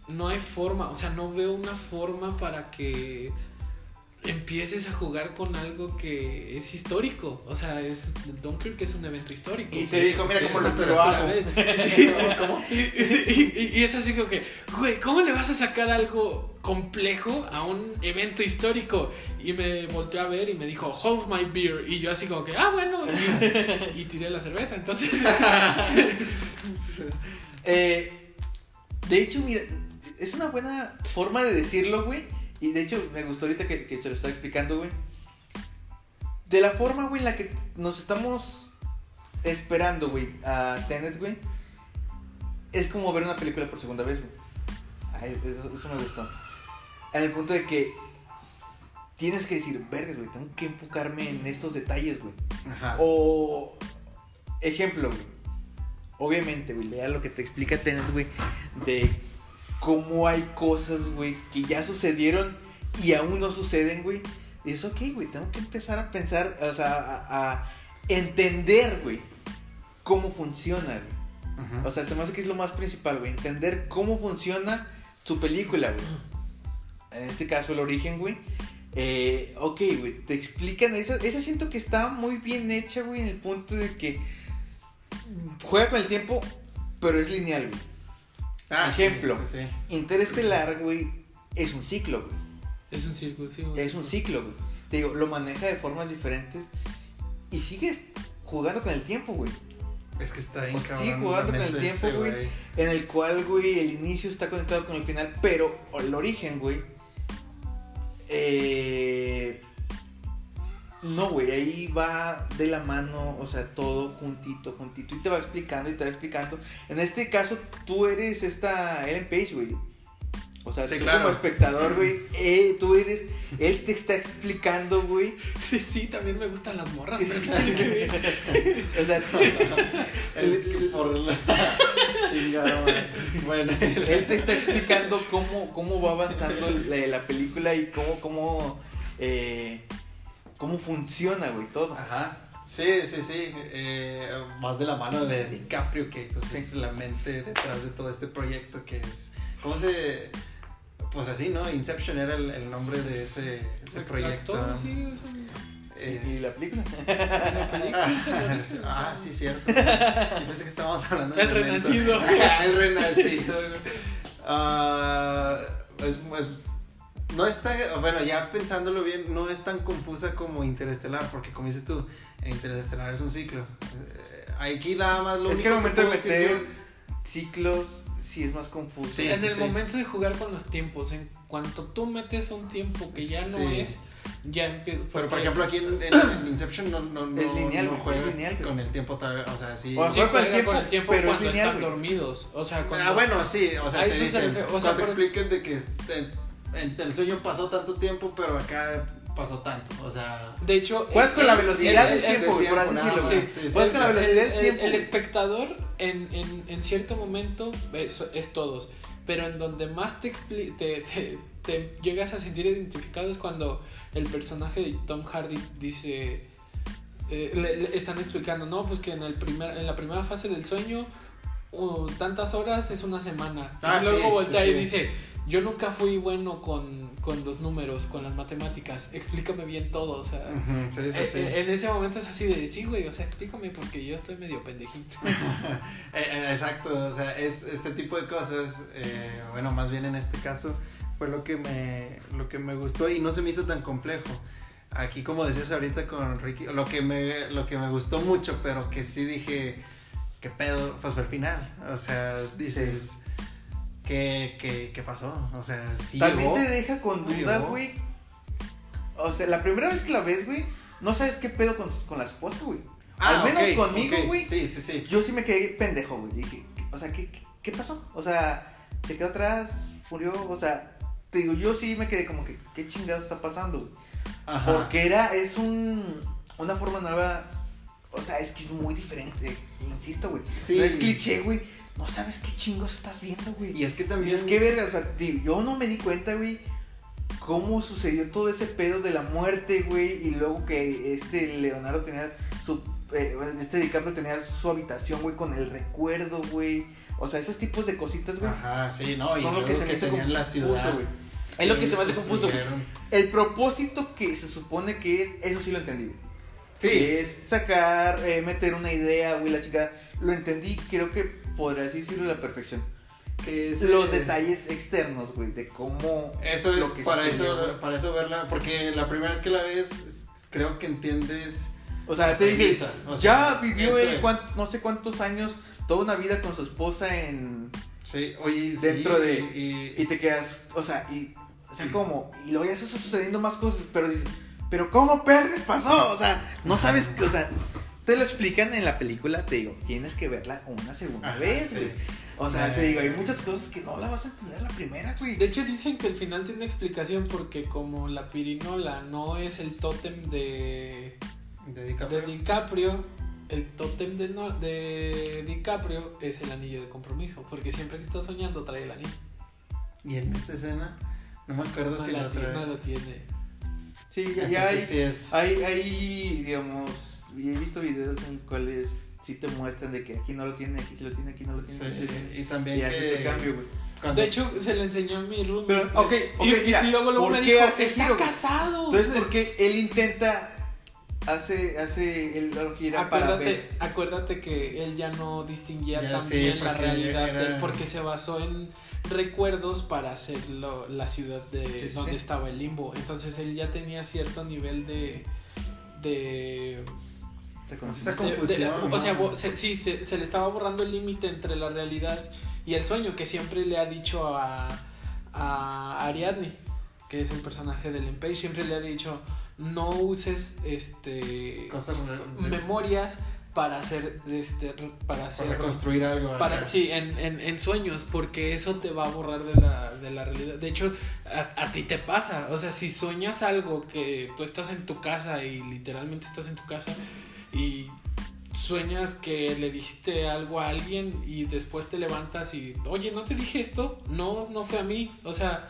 no hay forma, o sea, no veo una forma para que empieces a jugar con algo que es histórico. O sea, es Dunkirk es un evento histórico. Y te digo, mira cómo lo, lo hago. Sí, ¿cómo? [laughs] Y, y- y- y es así como que, güey, ¿cómo le vas a sacar algo complejo a un evento histórico? Y me volteó a ver y me dijo, hold my beer. Y yo así como que, ah, bueno. Y, y tiré la cerveza. Entonces, [laughs] Eh, de hecho, mira, es una buena forma de decirlo, güey. Y de hecho, me gustó ahorita que, que se lo estaba explicando, güey. De la forma, güey, en la que nos estamos esperando, güey, a Tenet, güey. Es como ver una película por segunda vez, güey. Ay, eso, eso me gustó. En el punto de que tienes que decir, vergas, güey, tengo que enfocarme en estos detalles, güey. Ajá. O ejemplo, güey. Obviamente, güey, lea lo que te explica Tenet, güey, de cómo hay cosas, güey, que ya sucedieron y aún no suceden, güey. Y es ok, güey, tengo que empezar a pensar, o sea, a, a entender, güey, cómo funciona, güey. O sea, se me hace que es lo más principal, güey, entender cómo funciona su película, güey. En este caso, el origen, güey. Eh, ok, güey, te explican. Esa, esa siento que está muy bien hecha, güey, en el punto de que juega con el tiempo, pero es lineal, güey. Ah, sí, ejemplo. Sí, sí. Interestelar, güey, es un ciclo, güey. es un círculo, sí. güey. Es un ciclo, güey. Te digo, lo maneja de formas diferentes y sigue jugando con el tiempo, güey. Es que está bien O cabrón. sigue jugando con el tiempo, ese güey. En el cual, güey, el inicio está conectado con el final, pero el origen, güey. Eh, no, güey, ahí va de la mano, o sea, todo juntito, juntito. Y te va explicando y te va explicando. En este caso, tú eres esta Ellen Page, güey. O sea, Sí, tú claro. como espectador, güey, eh, tú eres, él te está explicando, güey. [laughs] Sí, sí, también me gustan las morras, pero. [laughs] O sea, [laughs] Es que por la chingada. Bueno. él te está explicando cómo, cómo va avanzando la, la película y cómo, cómo, eh, cómo funciona, güey, todo. Ajá. Sí, sí, sí. Eh, más de la mano de DiCaprio, que pues, Sí. es la mente detrás de todo este proyecto que es. ¿Cómo se.? Pues así, ¿no? Inception era el, el nombre de ese, ese proyecto. Sí, es ¿Y la película? la [laughs] Ah, ah, sí, cierto. Yo pensé que estábamos hablando El del Memento. Renacido. [laughs] el renacido. Ah, es, es- no es tan, bueno, ya pensándolo bien, no es tan confusa como Interestelar, porque como dices tú, Interestelar es un ciclo. Eh, Aquí nada más lo es único que al momento de decir meter yo- ciclos, sí es más confuso. Sí, en el sí. momento de jugar con los tiempos, en cuanto tú metes un tiempo que ya no Sí. es, ya empieza. Pero por ejemplo aquí en, en- en Inception no, no, no, Es lineal, no juega es lineal, con el tiempo tal, o sea, sí. O sea, sí juega con el tiempo, con el tiempo pero es cuando lineal, están güey. dormidos. O sea, cuando. Ah, bueno, sí, o sea, te se dicen, refiere, o cuando sea, te por- expliquen de que en el sueño pasó tanto tiempo, pero acá pasó tanto, o sea... De hecho, Juegas con la velocidad el- del el- tiempo, por así decirlo, sí, sí, Juegas con la velocidad el, del el- tiempo. el espectador en, en, en cierto momento es, es todos, pero en donde más te, expli- te, te, te llegas a sentir identificado es cuando el personaje de Tom Hardy dice, eh, le, le están explicando, no, pues que en, el primer, en la primera fase del sueño uh, tantas horas es una semana. Ah, y luego sí, voltea sí, y sí. dice, yo nunca fui bueno con, con los números, con las matemáticas, explícame bien todo, o sea... Ujú, sí, sí, Eh, sí. eh, En ese momento es así de, sí, güey, o sea, explícame porque yo estoy medio pendejito. [laughs] Eh, exacto, o sea, es este tipo de cosas, eh, bueno, más bien en este caso fue lo que me lo que me gustó y no se me hizo tan complejo. Aquí como decías ahorita con Ricky, lo que me lo que me gustó mucho, pero que sí dije qué pedo, pues fue el final. O sea, dices ¿qué, qué, qué pasó? O sea, sí También llegó. te deja con duda, güey. O sea, la primera vez que la ves, güey, no sabes qué pedo con, con la esposa, güey. Ah, Al menos conmigo, güey. Sí, sí, sí. Yo sí me quedé pendejo, güey. Dije, o sea, ¿qué, qué, qué pasó? O sea, se quedó atrás, murió, o sea, te digo, yo sí me quedé como que, ¿qué chingado está pasando? güey? Ajá. Porque era, es un, una forma nueva, o sea, es que es muy diferente, insisto, güey. Sí. No es cliché, güey, no sabes qué chingos estás viendo, güey. Y es que también. Dices, qué verga, o sea, tío, yo no me di cuenta, güey, cómo sucedió todo ese pedo de la muerte, güey, y luego que este Leonardo tenía su, eh, este DiCaprio tenía su habitación, güey, con el recuerdo, güey. O sea, esos tipos de cositas, güey. Ajá, sí, no. Y Son lo que se me que tenían la confuso, ciudad. güey. Es lo que se me hace confuso, güey. El propósito que se supone que es, eso sí lo entendí, güey. Sí. Es sacar, eh, meter una idea, güey, la chica. Lo entendí, creo que podría así decirlo a la perfección. Es, Los eh, detalles externos, güey, de cómo. Eso es lo que para eso, güey. para eso verla, porque la primera vez que la ves, es- creo que entiendes. O sea, te dices, o sea, ya vivió él cuan- no sé cuántos años, toda una vida con su esposa en. Sí, oye, sí, Dentro de- y- Y te quedas, o sea, y. O sea, ¿cómo? Y luego ya se están sucediendo más cosas, pero dices, ¿pero cómo perres pasó? O sea, no sabes, que- o sea, te lo explican en la película, te digo, tienes que verla una segunda Ajá, vez, sí. O sea, te digo, hay muchas cosas que no la vas a entender la primera, güey. De hecho dicen que el final tiene explicación porque como la pirinola no es el tótem de, de de DiCaprio. El tótem de, no- de DiCaprio es el anillo de compromiso, porque siempre que está soñando trae el anillo. Y en esta escena, no me acuerdo No, si la la tiene, trae. no lo tiene. Sí, ya, hay, sí es. hay, hay, digamos, he visto videos en cuales sí te muestran de que aquí no lo tiene, aquí sí lo tiene, aquí no lo tiene. sí y también Y que. ese cambio, güey. cuando- De hecho, se le enseñó a mi room. Pero, ok, ok, y, y- mira, y luego, luego ¿por me qué dijo, está casado. Entonces, porque él intenta, hace, hace el gira para Acuérdate, ver. acuérdate que él ya no distinguía Ya, tan bien la realidad era- de él, porque se basó en recuerdos para hacer lo- la ciudad de sí, donde sí. estaba el limbo. Entonces él ya tenía cierto nivel de de, Esa confusión. de- o sea, se, sí, se, se le estaba borrando el límite entre la realidad y el sueño que siempre le ha dicho a, a Ariadne, que es el personaje de Ellen Page, siempre le ha dicho no uses este Cosas memorias para hacer este para hacer para reconstruir algo. para sí en, en, en sueños porque eso te va a borrar de la, de la realidad de hecho a, a ti te pasa o sea si sueñas algo que tú estás en tu casa y literalmente estás en tu casa y sueñas que le dijiste algo a alguien y después te levantas y oye no te dije esto no no fue a mí o sea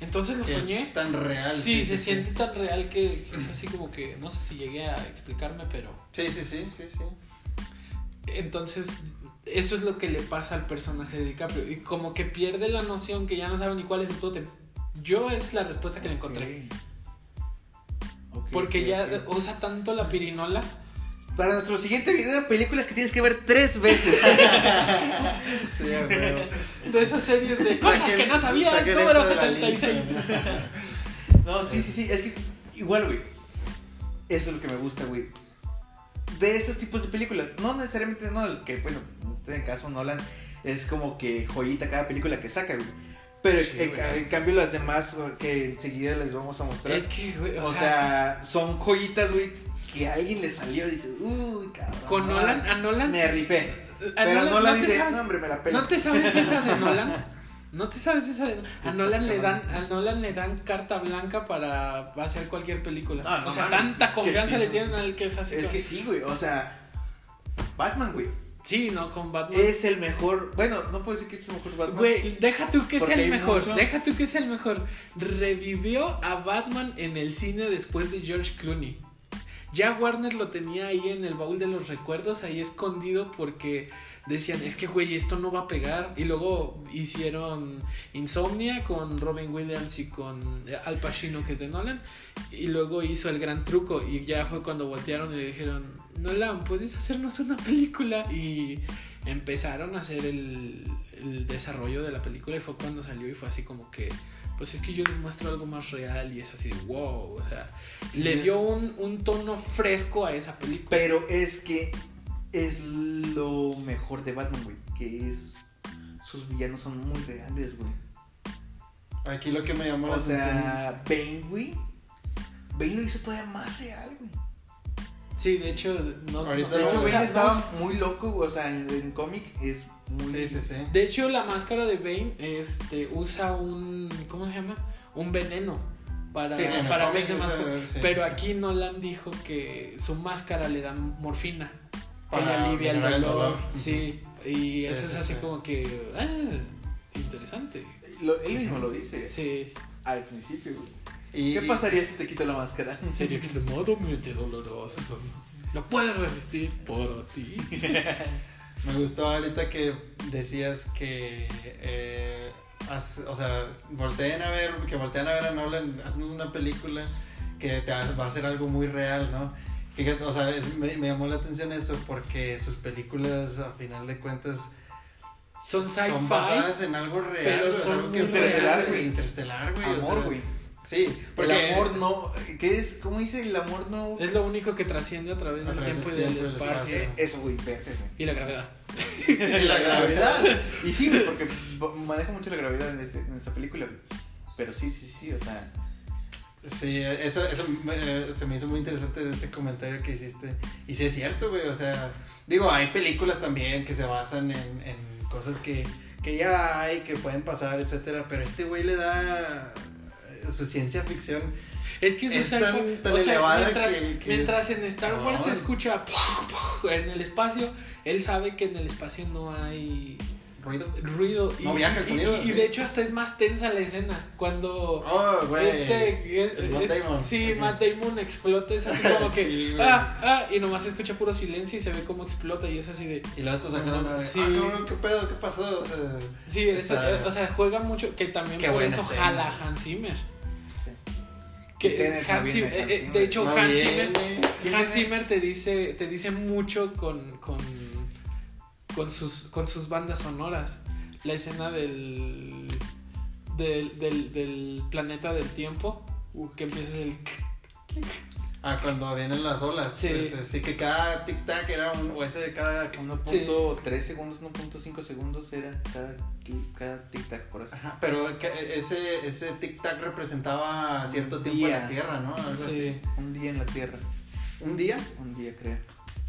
entonces lo Que es soñé tan real. Sí, se siente tan real que, que es así como que no sé si llegué a explicarme, pero Sí, sí, sí, sí, sí. entonces eso es lo que le pasa al personaje de DiCaprio y como que pierde la noción que ya no sabe ni cuál es su tótem. Yo esa es la respuesta que le encontré. Porque ya usa tanto la pirinola. Para nuestro siguiente video, películas que tienes que ver tres veces. [laughs] Sí. De esas series de cosas Saquen- que no sabías, número esto de la 76. [laughs] No, sí, sí, sí. Es que igual, güey. Eso es lo que me gusta, güey. De esos tipos de películas. No necesariamente, no, que bueno, en este caso Nolan es como que joyita cada película que saca, güey. Pero Sí, en, güey. en cambio las demás que enseguida les vamos a mostrar. Es que, güey, o, o, sea, sea, son joyitas, güey, que a alguien le salió y dice, uy, cabrón. con no, Nolan, a Nolan, Me rifé. a Pero Nolan, ¿no te dice, sabes- no, hombre, me la pela. ¿No te sabes esa de Nolan? [laughs] ¿No te sabes esa de A Nolan le dan, a Nolan le dan carta blanca para hacer cualquier película. No, no o sea, tanta es confianza sí, le ¿no? tienen al que es así. Es que sí, güey. O sea, Batman, güey. Sí, no, con Batman. Es el mejor. Bueno, no puedo decir que es el mejor Batman. Güey, deja tú que sea el mejor, mucho- deja tú que sea el mejor. Revivió a Batman en el cine después de George Clooney. Ya Warner lo tenía ahí en el baúl de los recuerdos, ahí escondido porque decían, es que güey, esto no va a pegar. Y luego hicieron Insomnia con Robin Williams y con Al Pacino, que es de Nolan. Y luego hizo El Gran Truco y ya fue cuando voltearon y dijeron, Nolan, ¿puedes hacernos una película? Y empezaron a hacer el desarrollo de la película y fue cuando salió y fue así como que, pues es que yo les muestro algo más real y es así de wow, o sea, le dio un, un tono fresco a esa película. Pero es que es lo mejor de Batman, güey. Que es. Sus villanos son muy reales, güey. Aquí lo que me llamó la O atención. sea, Bane, güey. Bane lo hizo todavía más real, güey. Sí, de hecho, no. Ahorita no- De hecho, o Bane sea, estaba no- muy loco, o sea, en, en cómic es muy... Sí, sí, sí. de hecho, la máscara de Bane este, usa un. ¿Cómo se llama? Un veneno. Para, Sí, para hacerse más sí, Pero aquí Nolan dijo que su máscara le da morfina. Que le Para alivia el dolor. el dolor. Sí. Y Sí, eso sí, es así sí. como que. Ah, interesante. Lo- él mismo lo dice Sí. al principio, güey. Y- ¿Qué pasaría si te quito la máscara? Sería extremadamente doloroso. Lo puedes resistir por ti. [laughs] Me gustó ahorita que decías que, eh, haz- o sea, volteen a ver, que voltean a ver a Nolan, haznos una película que te va va a hacer algo muy real, ¿no? Fíjate, o sea, es- me, me llamó la atención eso porque sus películas, a final de cuentas, Son basadas en algo real, pero güey, son algo Interestelar, güey. Interestelar, güey. o Amor, sea, güey. Sí, porque El amor no... ¿Qué es? ¿Cómo dice? El amor no... Es lo único que trasciende a través A del través tiempo y del del tiempo y del espacio. Eh, Eso, güey, verte, güey. Y la gravedad. [laughs] Y la gravedad. Y sí, güey, porque maneja mucho la gravedad en, este, en esta película, güey. Pero sí, sí, sí, o sea... Sí, eso, eso me- se me hizo muy interesante ese comentario que hiciste. Y sí es cierto, güey. O sea, digo, hay películas también que se basan en, en cosas que, que ya hay, que pueden pasar, etcétera. Pero este güey le da eh, su ciencia ficción. Es que eso Es tan- sci-fi. tan O sea, elevada mientras, que- que- mientras en Star Wars se escucha en el espacio, él sabe que en el espacio no hay Ruido. ruido. Y, No viaja el y- sonido, y, y de hecho hasta es más tensa la escena. Cuando Oh, güey. este es- Matt Damon. sí, Ujú. Matt Damon explota, es así como [laughs] que Sí, ah, ah, y nomás se escucha puro silencio y se ve cómo explota y es así de Y luego estás sacando una. Sí. Ah, ¿qué pedo? ¿Qué pasó? O sea, Sí, es- Está- o sea, juega mucho, que también por eso escena. jala a Hans Zimmer. Que Tenet no Hans Zimmer- Hans eh, eh, Zimmer. de hecho, No Hans viene. Zimmer, ¿Quién Hans viene? Zimmer te dice, te dice mucho con, con, con, sus, con sus bandas sonoras. La escena del, del, del, del planeta del tiempo, que empiezas el... Ah, cuando vienen las olas. Sí. Pues, así que cada tic-tac era un. O ese de cada. 1.3 segundos, 1.5 segundos era cada, cada tic-tac por eso. Ajá, pero que ese, ese tic-tac representaba cierto Un tiempo en la Tierra, ¿no? Algo Sí. así. Un día en la Tierra. ¿Un día? Un día, creo.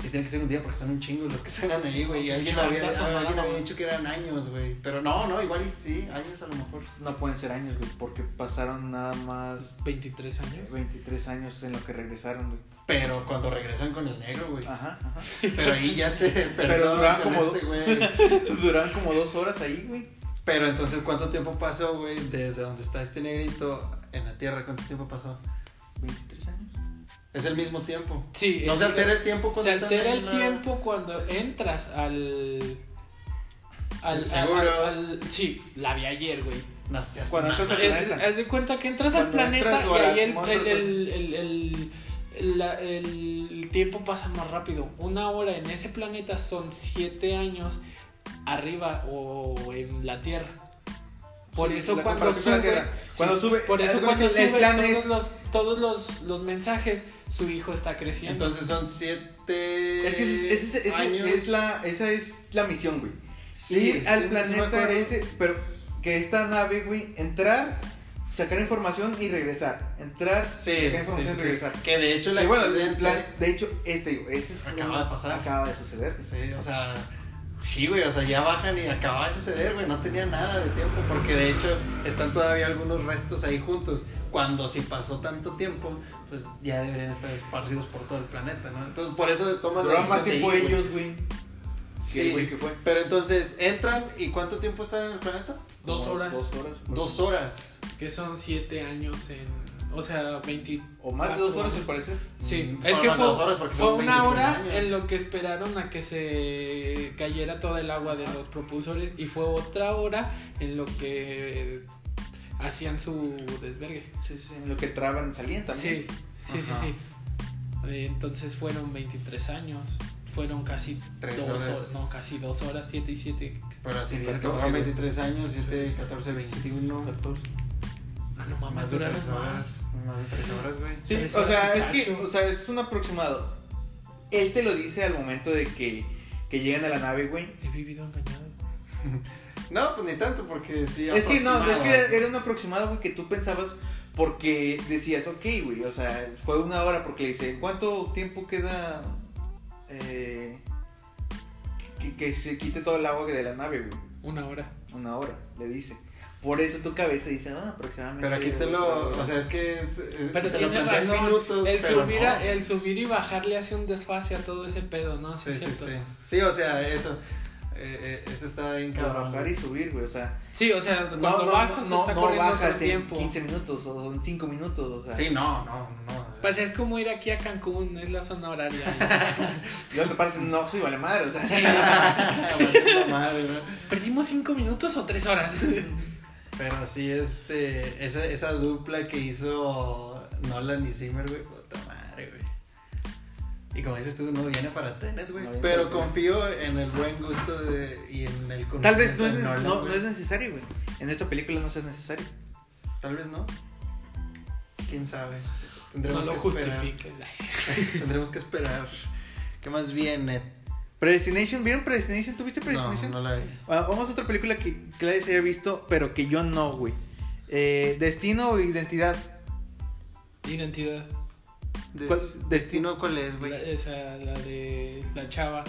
Sí, tiene que ser un día porque son un chingo los que suenan ahí, güey. Y alguien había, alguien había dicho que eran años, güey. Pero no, no, igual y sí, años a lo mejor. No pueden ser años, güey, porque pasaron nada más 23 años. 23 años en lo que regresaron, güey. Pero cuando regresan con el negro, güey. Ajá, ajá. Pero ahí ya se Pero duraban con como este, güey. [laughs] Duraron como dos horas ahí, güey. Pero entonces, ¿cuánto tiempo pasó, güey? Desde donde está este negrito en la Tierra, ¿cuánto tiempo pasó? 23 años. Es el mismo tiempo. Sí, ¿No se altera el tiempo cuando Se altera el la- tiempo cuando entras al... Al, Sí, al- seguro. al- al- sí, la vi ayer, güey. No seas Cuando entras al planeta. Haz de cuenta que entras al planeta entras, y ahí el, atmósfera, el, el, el, el- el- la- el tiempo pasa más rápido. Una hora en ese planeta son siete años arriba o en la Tierra. Por Sí, eso la cuando la sube, Tierra. sí, Cuando sube, por eso de cuando sube plan todos, es- los, todos los, los mensajes, su hijo está creciendo. Entonces son siete Es que ese- ese- ese- años. es la, esa es la misión, güey. Sí, Ir al sí planeta ese, pero que esta nave, güey, entrar, sacar información y regresar. Entrar, Sí, sacar información sí, y sí. regresar. Que de hecho el Y bueno, accidente- el plan, de hecho, este, digo, ese es Acaba un- de pasar. Acaba de suceder. Sí, o sea, sí, güey, o sea, ya bajan y acaba de suceder, güey, no tenía nada de tiempo, porque de hecho están todavía algunos restos ahí juntos, cuando si pasó tanto tiempo, pues ya deberían estar esparcidos por todo el planeta, ¿no? Entonces, por eso toman la más tiempo ir, ellos, güey. Sí, el güey que fue. pero entonces, ¿entran y cuánto tiempo están en el planeta? Dos horas. Dos horas. Dos horas. Que son siete años en. O sea, 20. O más de dos horas, al parecer. Sí, Mm, es que fue, dos horas porque fue son una 23 hora años. en lo que esperaron a que se cayera todo el agua de los propulsores y fue otra hora en lo que hacían su desvergue. Sí, sí, sí. En lo que traban, salían también. Sí, sí, sí, Ajá. sí. Eh, Entonces fueron 23 años. Fueron casi Tres dos horas. horas. No, casi dos horas, 7 y 7. Pero si dices que 14, fueron güey. 23 años, 7, 14, 21. 14. Ah, no mames, Más de duraron 3 más. horas. Más de 3 horas, güey. Sí, Tres o sea, es que, o sea, es un aproximado. Él te lo dice al momento de que, que llegan a la nave, güey. He vivido engañado. [laughs] No, pues ni tanto, porque sí. Es que no, es que era, era un aproximado, güey, que tú pensabas Porque decías, ok, güey, o sea, fue una hora porque le dice, ¿cuánto tiempo queda eh, que, que se quite todo el agua de la nave, güey? Una hora. Una hora, le dice. Por eso tu cabeza dice, ah, aproximadamente. Pero aquí te lo. O sea, es que. Es, es- Pero te lo tiene en razón. minutos, el, pero subir no. a- el subir y bajar le hace un desfase a todo ese pedo, ¿no? Sí, sí, sí. Sí, o sea, eso. Eh, eh, eso está bien Para cabrón. bajar y subir, güey, o sea. Sí, o sea, No, cuando no, bajas no, está no corriendo bajas en tiempo. 15 minutos o en 5 minutos, o sea. Sí, no, no, no. o sea. Pues es como ir aquí a Cancún, es la zona horaria. Y luego [laughs] te paras en un Oxxo y vale madre, o sea. Sí. [laughs] Valiendo madre, ¿no? ¿Perdimos cinco minutos o tres horas? [laughs] Pero sí, este. Esa, esa dupla que hizo Nolan y Zimmer, güey, puta madre, güey. Y como dices tú, no viene para Tenet, güey. No pero confío en el buen gusto de, y en el Tal vez no es, Nolan, no, no es necesario, güey. En esta película no es necesario. Tal vez no. Quién sabe. No Tendremos lo que esperar. [laughs] Tendremos que esperar. ¿Qué más viene? Predestination, ¿vieron Predestination? ¿Tuviste No, Predestination? no la vi. Ah, vamos a otra película que Gladys haya visto, pero que yo no, güey. Eh, Destino o Identidad. Identidad. Des- ¿Cuál- ¿Destino cuál es, güey? La- esa, la de la chava.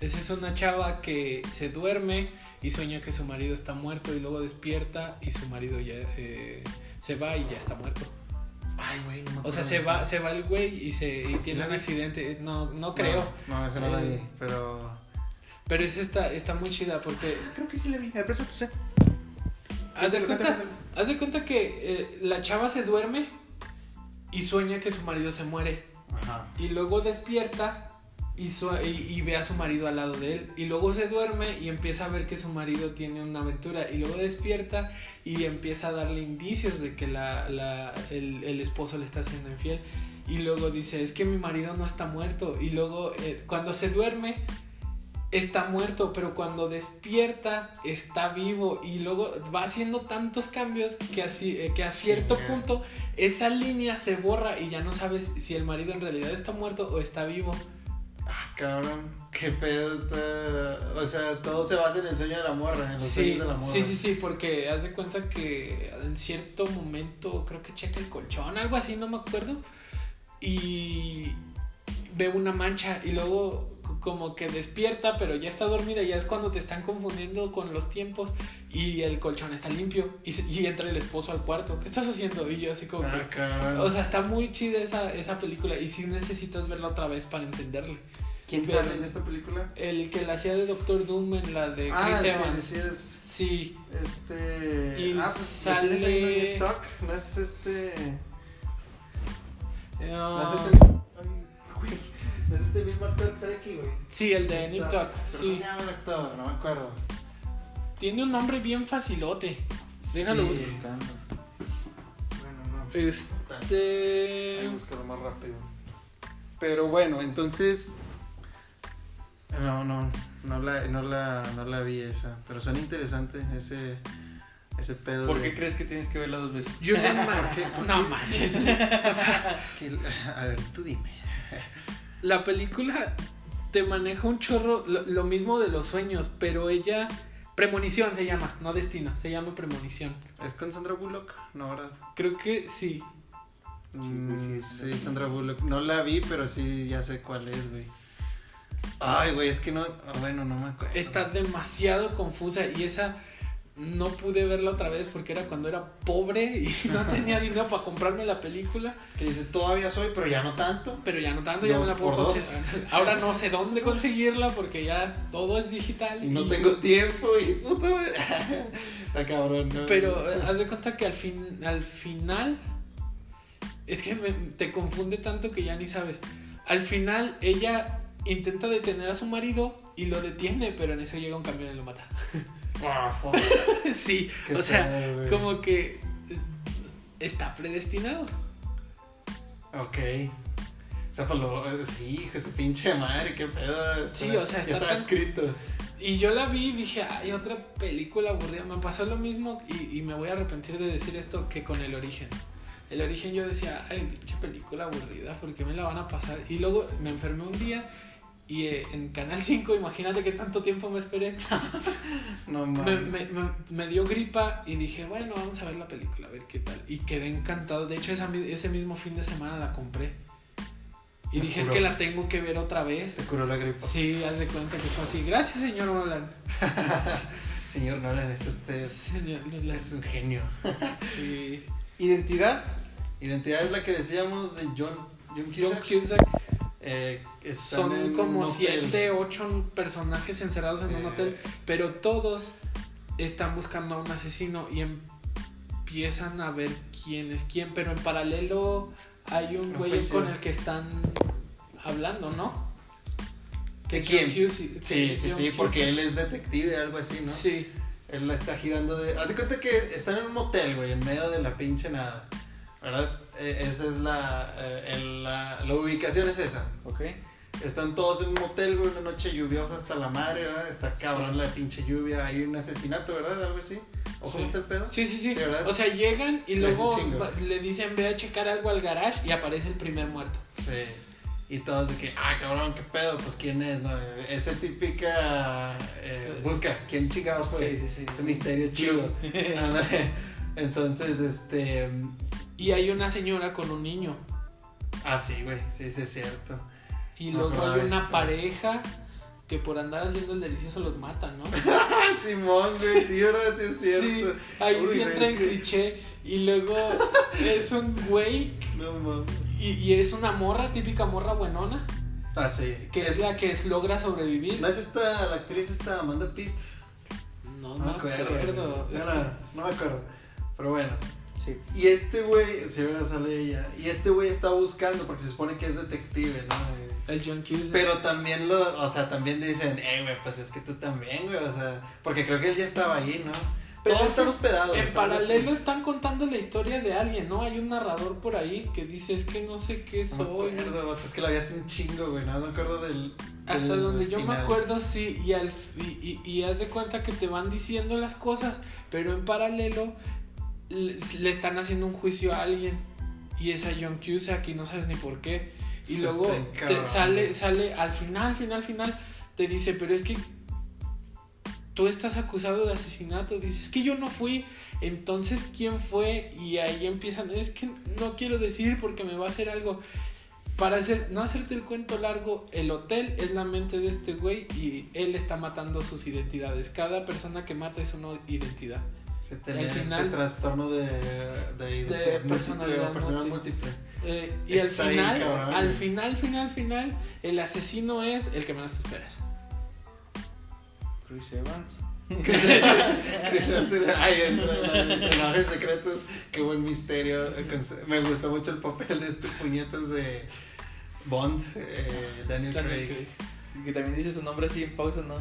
Esa es una chava que se duerme y sueña que su marido está muerto y luego despierta y su marido ya eh, se va y ya está muerto. Ay, güey, no me O sea, se eso. va, se va el güey y se y ¿Sí tiene un accidente. No, no creo. No, no, esa no la Eh, vi, pero... Pero es esta, está muy chida porque Creo que sí la vi. A ver, eso sé. haz de cuenta, haz de cuenta que eh, la chava se duerme y sueña que su marido se muere. Ajá. Y luego despierta y, su- y, y ve a su marido al lado de él. Y luego se duerme y empieza a ver que su marido tiene una aventura. Y luego despierta y empieza a darle indicios de que la, la- el, el esposo le está haciendo infiel. Y luego dice, es que mi marido no está muerto. Y luego eh, cuando se duerme está muerto, pero cuando despierta está vivo. Y luego va haciendo tantos cambios que, así, eh, que a cierto punto esa línea se borra y ya no sabes si el marido en realidad está muerto o está vivo. Ah, cabrón, qué pedo está... O sea, todo se basa en el sueño de la morra, en los Sí, sueños de la morra. sí, sí, sí, porque haz de cuenta que en cierto momento creo que checa el colchón, algo así, no me acuerdo. Y ve una mancha y luego como que despierta, pero ya está dormida, ya es cuando te están confundiendo con los tiempos y el colchón está limpio y, se- y entra el esposo al cuarto. ¿Qué estás haciendo? Y yo así como Ah, que... O sea, está muy chida esa, esa película y sí necesitas verla otra vez para entenderle. ¿Quién pero- sale en esta película? El que la hacía de Doctor Doom en la de ah, Chris el que Evans. decías... Sí, Este... Y ah, pues tienes ahí en sale- TikTok, ¿no es este...? No es Ah, este... Ay, no es este mismo actor que sale aquí, güey. sí, el de Nip Tuck, Pero ¿Cómo sí. se llama el actor? No me acuerdo. Tiene un nombre bien facilote. Déjalo Sí. busco. Bueno, no. Este. Hay que buscarlo más rápido. Pero bueno, entonces. No, no, no la, no la, no la vi esa. Pero suena interesante ese, ese pedo. ¿Por de- qué crees que tienes que verla dos veces? Julian Marque. No manches. [laughs] O sea, [laughs] que- a ver, tú dime. La película te maneja un chorro. Lo, lo mismo de los sueños, pero ella. Premonición se llama, no destino, se llama premonición. ¿Es con Sandra Bullock? No, ¿verdad? Creo que sí. Mm, sí, sí, Sandra Bullock. No la vi, pero sí ya sé cuál es, güey. Ay, güey, es que no. Bueno, no me acuerdo. Está demasiado confusa y esa no pude verla otra vez porque era cuando era pobre y no tenía dinero para comprarme la película. Que dices, todavía soy, pero ya no tanto. Pero ya no tanto, ya No, me la puedo conseguir. Ahora no sé dónde conseguirla porque ya todo es digital. Y no tengo tiempo y güey. [laughs] Está cabrón, ¿no? Pero eh, haz de cuenta que al, fin, al final. Es que me- te confunde tanto que ya ni sabes. Al final ella intenta detener a su marido y lo detiene, pero en eso llega un camión y lo mata. [laughs] [laughs] Sí, Qué o sea, pedo, como que eh, está predestinado. Ok. O sea, pues lo. Sí, hijo de su pinche madre, qué pedo. Sí, o sea, está estaba tan- escrito. Y yo la vi y dije, ay, otra película aburrida. Me pasó lo mismo y, y me voy a arrepentir de decir esto que con El Origen. El Origen yo decía, ay, pinche película aburrida, ¿por qué me la van a pasar? Y luego me enfermé un día Y eh, en Canal 5, imagínate que tanto tiempo me esperé. [laughs] No Me, mames. me- me- me dio gripa y dije, bueno, vamos a ver la película, a ver qué tal. Y quedé encantado. De hecho, esa ese mismo fin de semana la compré. Y dije, es que la tengo que ver otra vez. Te curó la gripa. Sí, haz de cuenta que fue así. Gracias, señor Nolan. [laughs] Señor Nolan, es usted. Señor Nolan. Es un genio. [laughs] Sí. Identidad. Identidad es la que decíamos de John, John John Cusack. Eh, son como siete, ocho personajes encerrados en un hotel, pero todos están buscando a un asesino y empiezan a ver quién es quién, pero en paralelo hay un No, güey pues sí. con el que están hablando, ¿no? ¿De quién? Sí, sí, sí, porque él es detective, algo así, ¿no? Sí, Él la está girando de. Haz de cuenta que están en un motel, güey, en medio de la pinche nada. ¿Verdad? Eh, esa es la, eh, el- la. La ubicación es esa. Ok. Están todos en un motel, güey, una noche lluviosa hasta la madre, ¿verdad? Está cabrón Sí. la pinche lluvia. Hay un asesinato, ¿verdad? Algo así. ¿O cómo Sí. está el pedo? sí, sí, sí. O sea, llegan y luego le dicen ve a checar algo al garage y aparece el primer muerto. Sí. Y todos de que, ah, cabrón, qué pedo, pues quién es, ¿no? Esa típica. eh, busca, ¿quién chingados fue? Sí, sí, sí. Ese misterio chido. [laughs] Entonces, este. Y hay una señora con un niño. Ah, sí, güey, sí, sí, es cierto. Y Me luego hay una esto. pareja que por andar haciendo el delicioso los matan, ¿no? [laughs] Simón, güey, sí, ¿verdad? Sí, es cierto. Sí, ahí Uy, sí entra en es que- cliché. Y luego es un güey No mames. y, y es una morra, típica morra buenona, Ah, sí. que es, la que es- logra sobrevivir. ¿No es esta, la actriz esta Amanda Pitt? No, No me acuerdo. acuerdo. No, Es no, no me acuerdo. Pero bueno. Sí. Y este güey, si ahora sale ella. Y este güey está buscando porque se supone que es detective, ¿no? Eh, el John Cusack. Pero también lo, o sea, también dicen, eh, güey, pues es que tú también, güey, o sea, porque creo que él ya estaba ahí, ¿no? Pero Todos están hospedados. En paralelo así. están contando la historia de alguien, ¿no? Hay un narrador por ahí que dice, es que no sé qué No soy. me acuerdo, es que lo había hace un chingo, güey, no me acuerdo del. Hasta del donde yo me acuerdo, sí, y, al, y, y, y haz de cuenta que te van diciendo las cosas, pero en paralelo le, le están haciendo un juicio a alguien. Y es a John Cusack y no sabes ni por qué. Y luego te sale, sale al final, final, final, te dice, pero es que tú estás acusado de asesinato. Dices, que yo no fui. Entonces, ¿quién fue? Y ahí empiezan, es que no quiero decir porque me va a hacer algo. Para hacer, no hacerte el cuento largo, el hotel es la mente de este güey y él está matando sus identidades. Cada persona que mata es una identidad. Se tenía final- ese trastorno de, de, identidad múltiple personalidad múltiple. múltiple. Eh, y al final, al final, final, final, el asesino es el que menos te esperas. Chris Evans. Chris Evans, [laughs] Ahí entra en Ángeles Secretos. Qué buen misterio. Me gustó mucho el papel de este puñetas de Bond, eh, Daniel, Daniel Craig. Craig. Que también dice su nombre así en pausa, ¿no?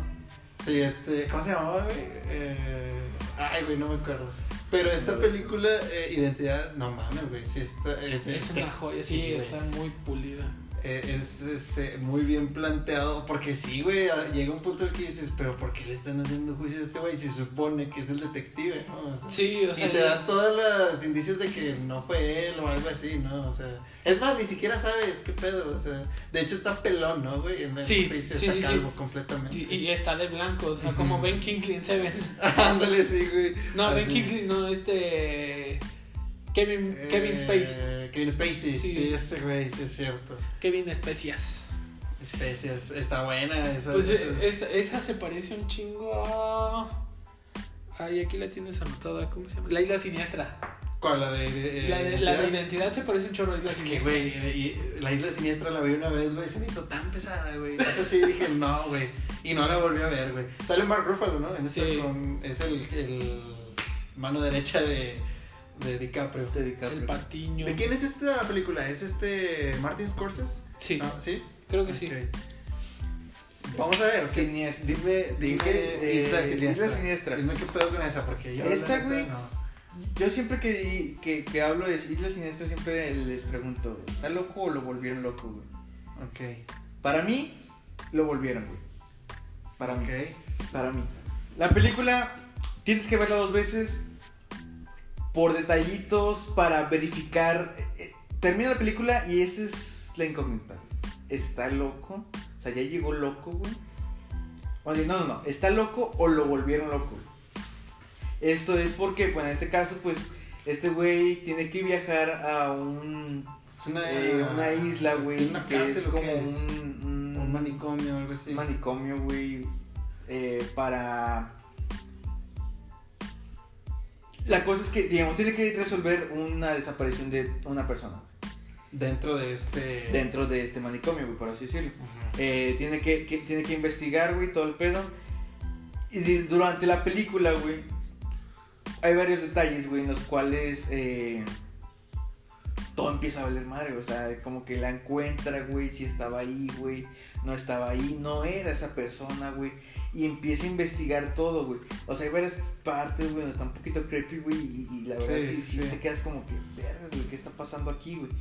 Sí, este. ¿Cómo se llamaba, güey? Eh, ay, güey, no me acuerdo. Pero esta película, eh, Identidad, no mames, güey, sí está. eh, Es este- una joya, sí, está muy pulida. Eh, es este, muy bien planteado. Porque sí, güey, llega un punto en el que dices, pero ¿por qué le están haciendo juicio a este güey? Si se supone que es el detective, ¿no? O sea, Sí, o sea, y te dan todas las indicios de que no fue él o algo así, ¿no? O sea, es más, ni siquiera sabes qué pedo, o sea, de hecho está pelón, ¿no, güey? En vez de Sí, Freezer sí, está sí, sí. calvo completamente. y, y está de blanco, o sea, como. Ben Kingsley en Seven. [laughs] Ándale, sí, güey. No, Ben Así. Kingsley, no, este. Kevin, Kevin Eh, Space. Kevin Spacey, Sí. sí. ese güey, sí es cierto. Kevin Especias. Especias, está buena esa. Pues esa- eh, es- esa se parece un chingo a. Ay, aquí la tienes anotada, ¿cómo se llama? La Isla Siniestra. ¿Cuál? La de. eh, la, de, la de Identidad? se parece un chorro a Isla Es que, Siniestra. güey, eh, la isla siniestra la vi una vez, güey, se me hizo tan pesada, güey. Esa sí dije, no, güey. Y no la volví a ver, güey. Sale Mark Ruffalo, ¿no? En Sí. con- es el, el mano derecha de, de DiCaprio. De DiCaprio. El patiño. ¿De quién es esta película? ¿Es este Martin Scorsese? Sí, Ah, ¿Sí? creo que sí. Vamos a ver. ¿qué- Siniestra. Dime, dime, eh, Isla Siniestra. Isla Siniestra. Dime qué pedo con esa, porque yo. la Esta, güey, no. Yo siempre que, que, que hablo de Isla Siniestra siempre les pregunto, ¿está loco o lo volvieron loco, güey? Ok. Para mí, lo volvieron, güey. Para mí. Ok. Para mí. La película tienes que verla dos veces por detallitos para verificar. eh, eh, termina la película y esa es la incógnita. ¿Está loco O sea, ya llegó loco, güey. No, no, no. Está loco o lo volvieron loco. Esto es porque, pues en este caso, pues, este güey tiene que viajar a un, Es una, eh, una isla, güey, Una que cárcel es como es? un, un- Un manicomio o algo así. un manicomio, güey, eh, para... La cosa es que, digamos, tiene que resolver una desaparición de una persona Dentro de este. dentro de este manicomio, güey, por así decirlo. Eh, tiene, que, que- tiene que investigar, güey, todo el pedo. Y de- durante la película, güey, hay varios detalles, güey, en los cuales eh, todo empieza a valer madre. O sea, como que la encuentra, güey, si estaba ahí, güey, no estaba ahí, no era esa persona, güey. Y empieza a investigar todo, güey. O sea, hay varias partes, güey, donde está un poquito creepy, güey, y, y la verdad Sí, sí, sí sí. te quedas como que, verga, güey, ¿qué está pasando aquí, güey?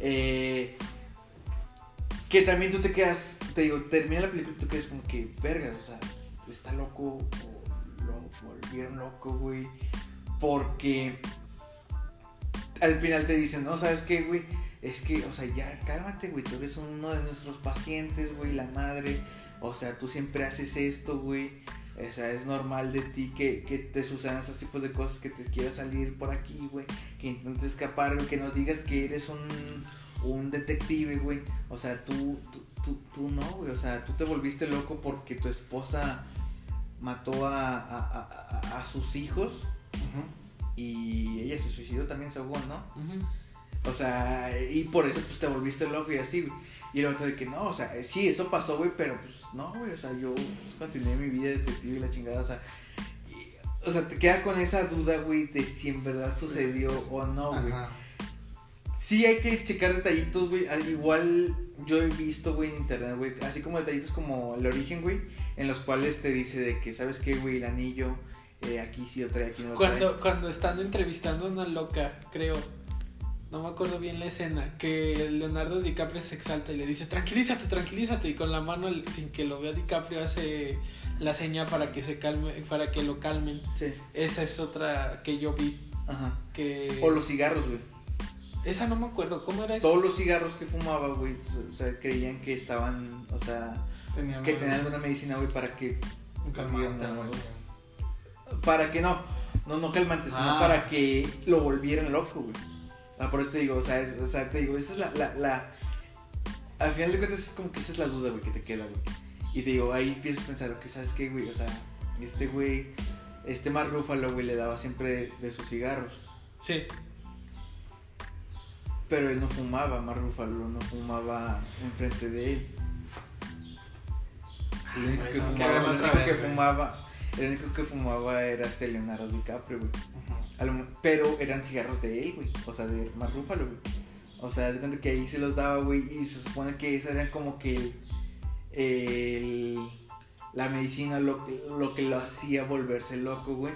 Eh, que también tú te quedas, te digo, termina la película y tú quedas como que, vergas, o sea, está loco o lo volvieron loco, güey. Porque al final te dicen, no, ¿sabes qué, güey? Es que, o sea, ya cálmate, güey, tú eres uno de nuestros pacientes, güey, la madre. O sea, tú siempre haces esto, güey. O sea, es normal de ti que, que te sucedan esos tipos de cosas, que te quieras salir por aquí, güey. Que intentes escapar, güey, que nos digas que eres un, un detective, güey. O sea, tú, tú, tú, tú no, güey. O sea, tú te volviste loco porque tu esposa mató a, a, a- sus hijos. Y ella se suicidó también, se ahogó, ¿no? O sea, y por eso pues te volviste loco y así, güey. Y el otro de que no, o sea, sí, eso pasó, güey, pero pues no, güey, o sea, yo pues, continué mi vida de detective y la chingada, o sea, y- o sea, te queda con esa duda, güey, de si en verdad sucedió o no, güey. Ajá. Sí hay que checar detallitos, güey, al igual yo he visto, güey, en internet, güey, así como detallitos como el origen, güey, en los cuales te dice de que, ¿sabes qué, güey? El anillo, eh, aquí sí lo trae, aquí no lo trae. Cuando, cuando están entrevistando a una loca, creo. No me acuerdo bien la escena. Que Leonardo DiCaprio se exalta y le dice, tranquilízate, tranquilízate. Y con la mano, sin que lo vea DiCaprio, hace la seña para que se calme, para que lo calmen. Sí, Esa es otra que yo vi. ajá. Que... O los cigarros, güey. Esa no me acuerdo. ¿Cómo era eso? todos los cigarros que fumaba, güey, o sea, creían que estaban, o sea, Tenía que tenían alguna medicina, güey, para que, calmante. Para que no, no, no calmante, sino Ah. para que lo volvieran loco, güey. Ah, por eso te digo, o sea, es- o sea, te digo, esa es la, la, la, al final de cuentas es como que esa es la duda, güey, que te queda, güey. Y te digo, ahí empiezas a pensar, ok, ¿sabes qué, güey? O sea, este güey, este Mark Ruffalo, güey, le daba siempre de sus cigarros. Sí. Pero él no fumaba, Mark Ruffalo no fumaba enfrente de él. El único que fumaba, que fumaba, el único que fumaba era este Leonardo DiCaprio, güey. Pero eran cigarros de él, güey. O sea, de Mark Ruffalo, güey. O sea, de cuenta que ahí se los daba, güey. Y se supone que esa era como que el, el- la medicina, lo, que- lo que lo hacía volverse loco, güey.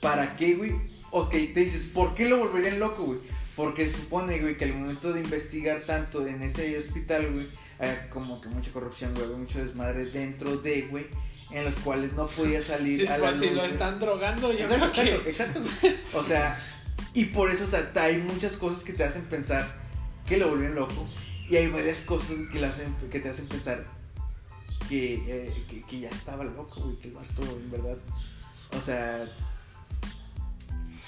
¿Para qué, güey? Ok, te dices, ¿por qué lo volverían loco, güey? Porque se supone, güey, que al momento de investigar tanto en ese hospital, güey, había como que mucha corrupción, güey, mucho desmadre dentro de, güey, en los cuales no podía salir Sí, a la pues si luz, lo güey. están drogando, yo Exacto, creo que... exacto. O sea, y por eso hay muchas cosas que te hacen pensar que lo volvieron loco. Y hay varias cosas que, hacen, que te hacen pensar que, eh, que, que ya estaba loco, güey. Que el vato, en verdad. O sea,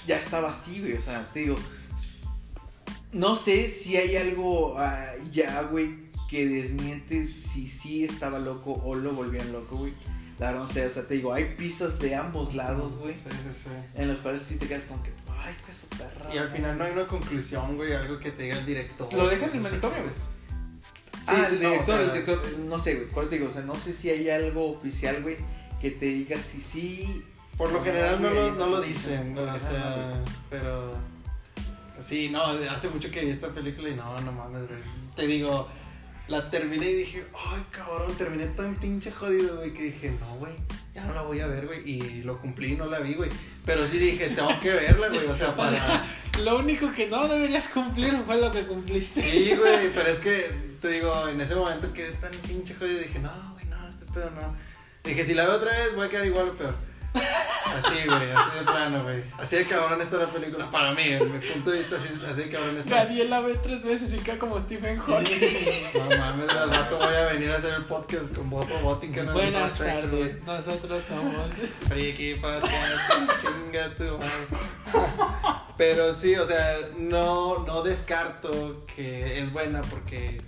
ya estaba así, güey. O sea, te digo. No sé si hay algo ah, ya, güey, que desmiente si sí estaba loco o lo volvieron loco, güey. La verdad no sé, o sea, te digo, hay pistas de ambos lados, güey. Sí, sí, sí. En los cuales sí te quedas como que, ay, pues su perra. Y al final no hay una conclusión, güey, algo que te diga el director. Lo dejan en qué, güey. Sí, ah, sí, el no, o director, sea- el director, no sé, güey, por eso te digo, o sea, no sé si hay algo oficial, güey, que te diga si sí. Por lo No, general no lo, no lo dicen, ¿no? o sea, pero... Sí, no, hace mucho que vi esta película y no, no mames, güey. Te digo, la terminé y dije, ay, cabrón, terminé tan pinche jodido, güey, que dije, no, güey, ya no la voy a ver, güey. Y lo cumplí y no la vi, güey. Pero sí dije, tengo que verla, güey, [laughs] o sea, para... Lo único que no deberías cumplir fue lo que cumpliste. Sí, güey, pero es que, te digo, en ese momento quedé tan pinche jodido y dije, no, güey, no, este pedo no. Dije, si la veo otra vez voy a quedar igual o peor. Así, güey, así de plano, güey. Así de cabrón está la película. Para mí, en mi punto de vista, así, así de cabrón está. Daniel la ve tres veces y queda como Stephen Hawking. No mames, al rato voy a venir a hacer el podcast con Bob Robotic. en el Buenas tardes, nosotros somos. Friki podcast, chinga tu madre. Pero sí, o sea, no, no descarto que es buena porque.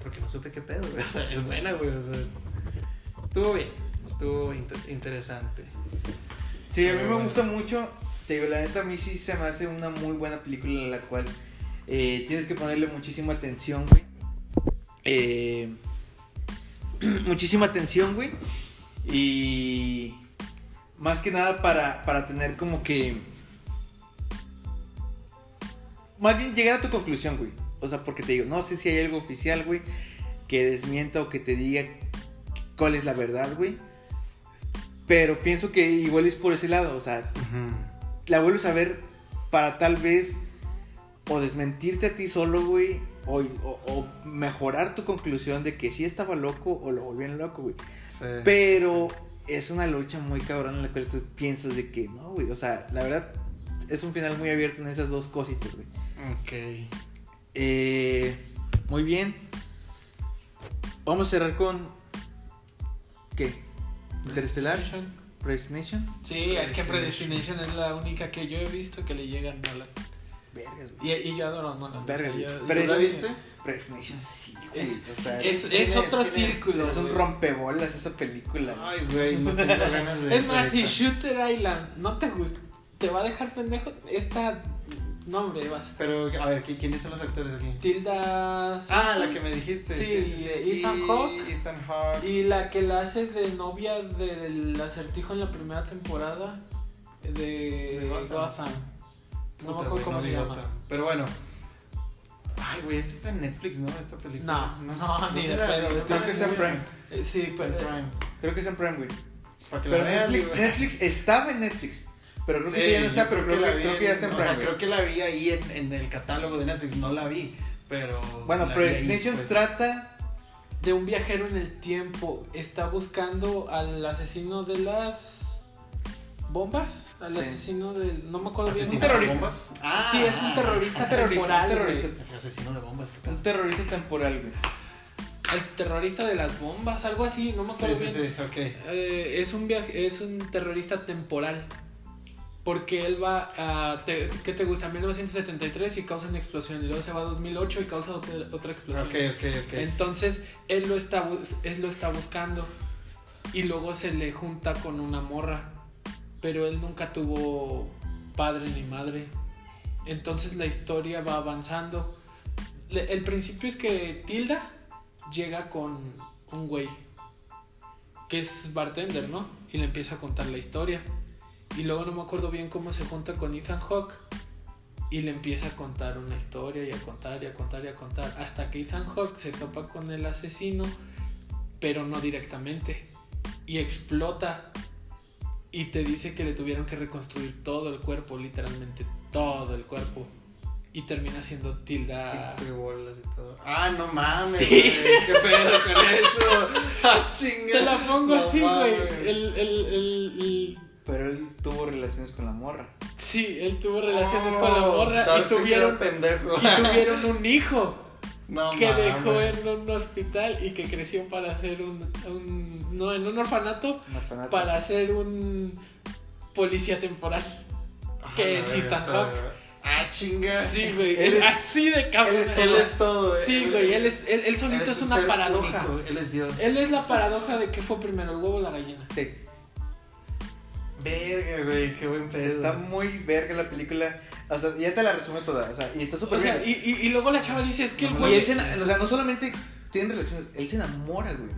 Porque no supe qué pedo, güey. O sea, es buena, güey. O sea, estuvo bien, estuvo inter- interesante. Sí, a mí me gusta mucho. Te digo, la neta, a mí sí se me hace una muy buena película a la cual eh, tienes que ponerle muchísima atención, güey. Eh, [clears throat] muchísima atención, güey. Y más que nada para, para tener como que... Más bien llegar a tu conclusión, güey. O sea, porque te digo, no sé si hay algo oficial, güey, que desmienta o que te diga cuál es la verdad, güey. Pero pienso que igual es por ese lado, o sea, la vuelves a ver para tal vez o desmentirte a ti solo, güey, o, o- o mejorar tu conclusión de que sí estaba loco o lo volvían loco, güey. Sí. Pero es una lucha muy cabrón en la cual tú piensas de que no, güey, o sea, la verdad es un final muy abierto en esas dos cositas, güey. Ok. Eh, muy bien. Vamos a cerrar con ¿qué? Interestelar, Predestination. Sí, es que Predestination. Es la única que yo he visto que le llega a Nolan. Vergas, Y, güey. y yo adoro a Nolan. Verga, o sea, yo- pero yo- ¿Tú la viste? Predestination sí, güey. Es- o sea, Es, es, ¿quién es es? otro ¿quién es? círculo. un güey. rompebolas esa película. Ay, güey, no tengo [laughs] ganas de Es más, si. Shooter Island no te gusta, te va a dejar pendejo. Esta. No, hombre, vas. Pero, a ver, ¿qui- ¿quiénes son los actores aquí? Tilda. Ah, la que me dijiste. Sí, Ethan Y- Hawke. Ethan Hawke. Y la que la hace de novia del acertijo en la primera temporada de, De Gotham. Gotham. No me acuerdo cómo no se llama. Gotham. Pero bueno. Ay, güey, esta está en Netflix, ¿no? Esta película. No, no, [laughs] ni de pedo, vi. está Creo que está en Prime. Eh, Sí, Está en pero. Prime. Creo que es en Prime, güey. Para que Pero la vean, Netflix. Netflix estaba en Netflix. Pero creo Sí, que ya no está, pero creo, que, creo que ya está en o Prime. sea, creo que la vi ahí en, en el catálogo de Netflix. No la vi, pero. Bueno, Predestination pues. trata. de un viajero en el tiempo está buscando al asesino de las bombas, al Sí. asesino del no me acuerdo bien. ¿Asesino Un terrorista. de bombas? Ah, Sí, es un terrorista un terrorista, temporal, un güey. terrorista. Asesino de bombas, qué. Un terrorista temporal, güey. El terrorista de las bombas, algo así, no me Sí, acuerdo sí, bien. sí, ok. Eh, es un viaje, es un terrorista temporal. Porque él va a. Te, ¿Qué te gusta? 1973 y causa una explosión. Y luego se va a 2008 y causa otra, otra explosión. Ok, ok, ok. Entonces él lo, está, él lo está buscando. Y luego se le junta con una morra. Pero él nunca tuvo padre ni madre. Entonces la historia va avanzando. Le- el principio es que Tilda llega con un güey. Que es bartender, ¿no? Y le empieza a contar la historia. Y luego no me acuerdo bien cómo se junta con Ethan Hawke. Y le empieza a contar una historia y a contar y a contar y a contar. Hasta que Ethan Hawke se topa con el asesino, pero no directamente. Y explota. Y te dice que le tuvieron que reconstruir todo el cuerpo, literalmente todo el cuerpo. Y termina siendo Tilda. Bolas y todo. Ah, no mames. Sí. güey, ¿Qué pedo con eso? [laughs] Ah, chinga. Te la pongo No así, güey. mames. El, el, el- el- Pero él tuvo relaciones con la morra. Sí, él tuvo relaciones con la Oh, morra y tuvieron, pendejo. y tuvieron un hijo. No que dejó en un hospital y que creció para ser un, un- no en un orfanato para ser un policía temporal Ah, que es Hawke. Ah, chinga. sí güey Él es- así de cabrón él es Él es todo. sí güey él es él, él solito es un una paradoja único, Él es Dios. él es la paradoja de que fue primero el huevo o la gallina Sí. Verga, güey, qué buen pedo. Está muy verga la película. O sea, ya te la resume toda. O sea, y está súper o sea y, bien. y, y luego la chava dice es que el No, Y güey él se, ena- o sea, no solamente tienen relaciones, él se enamora, güey.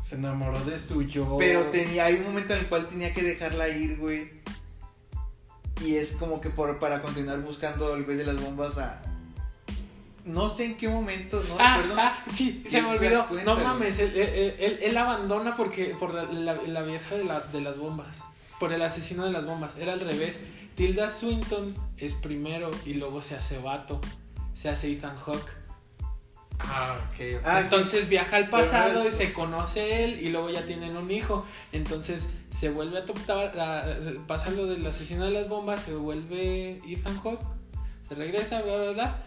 Se enamoró de su yo. Pero tenía, hay un momento en el cual tenía que dejarla ir, güey. Y es como que por, para continuar buscando el güey de las bombas a... No sé en qué momento, no Ah, recuerdo. ah, sí, se me olvidó. cuenta, no mames, él, él, él- él abandona porque por la, la- la vieja de, la- de las bombas. Por el asesino de las bombas. Era al revés. Tilda Swinton es primero y luego se hace vato. Se hace Ethan Hawke. Ah, ok. ok. Ah, sí. Entonces viaja al pasado no y se conoce él y luego ya tienen un hijo. Entonces se vuelve a topar, pasa lo del asesino de las bombas, se vuelve Ethan Hawke, se regresa, bla, bla, bla.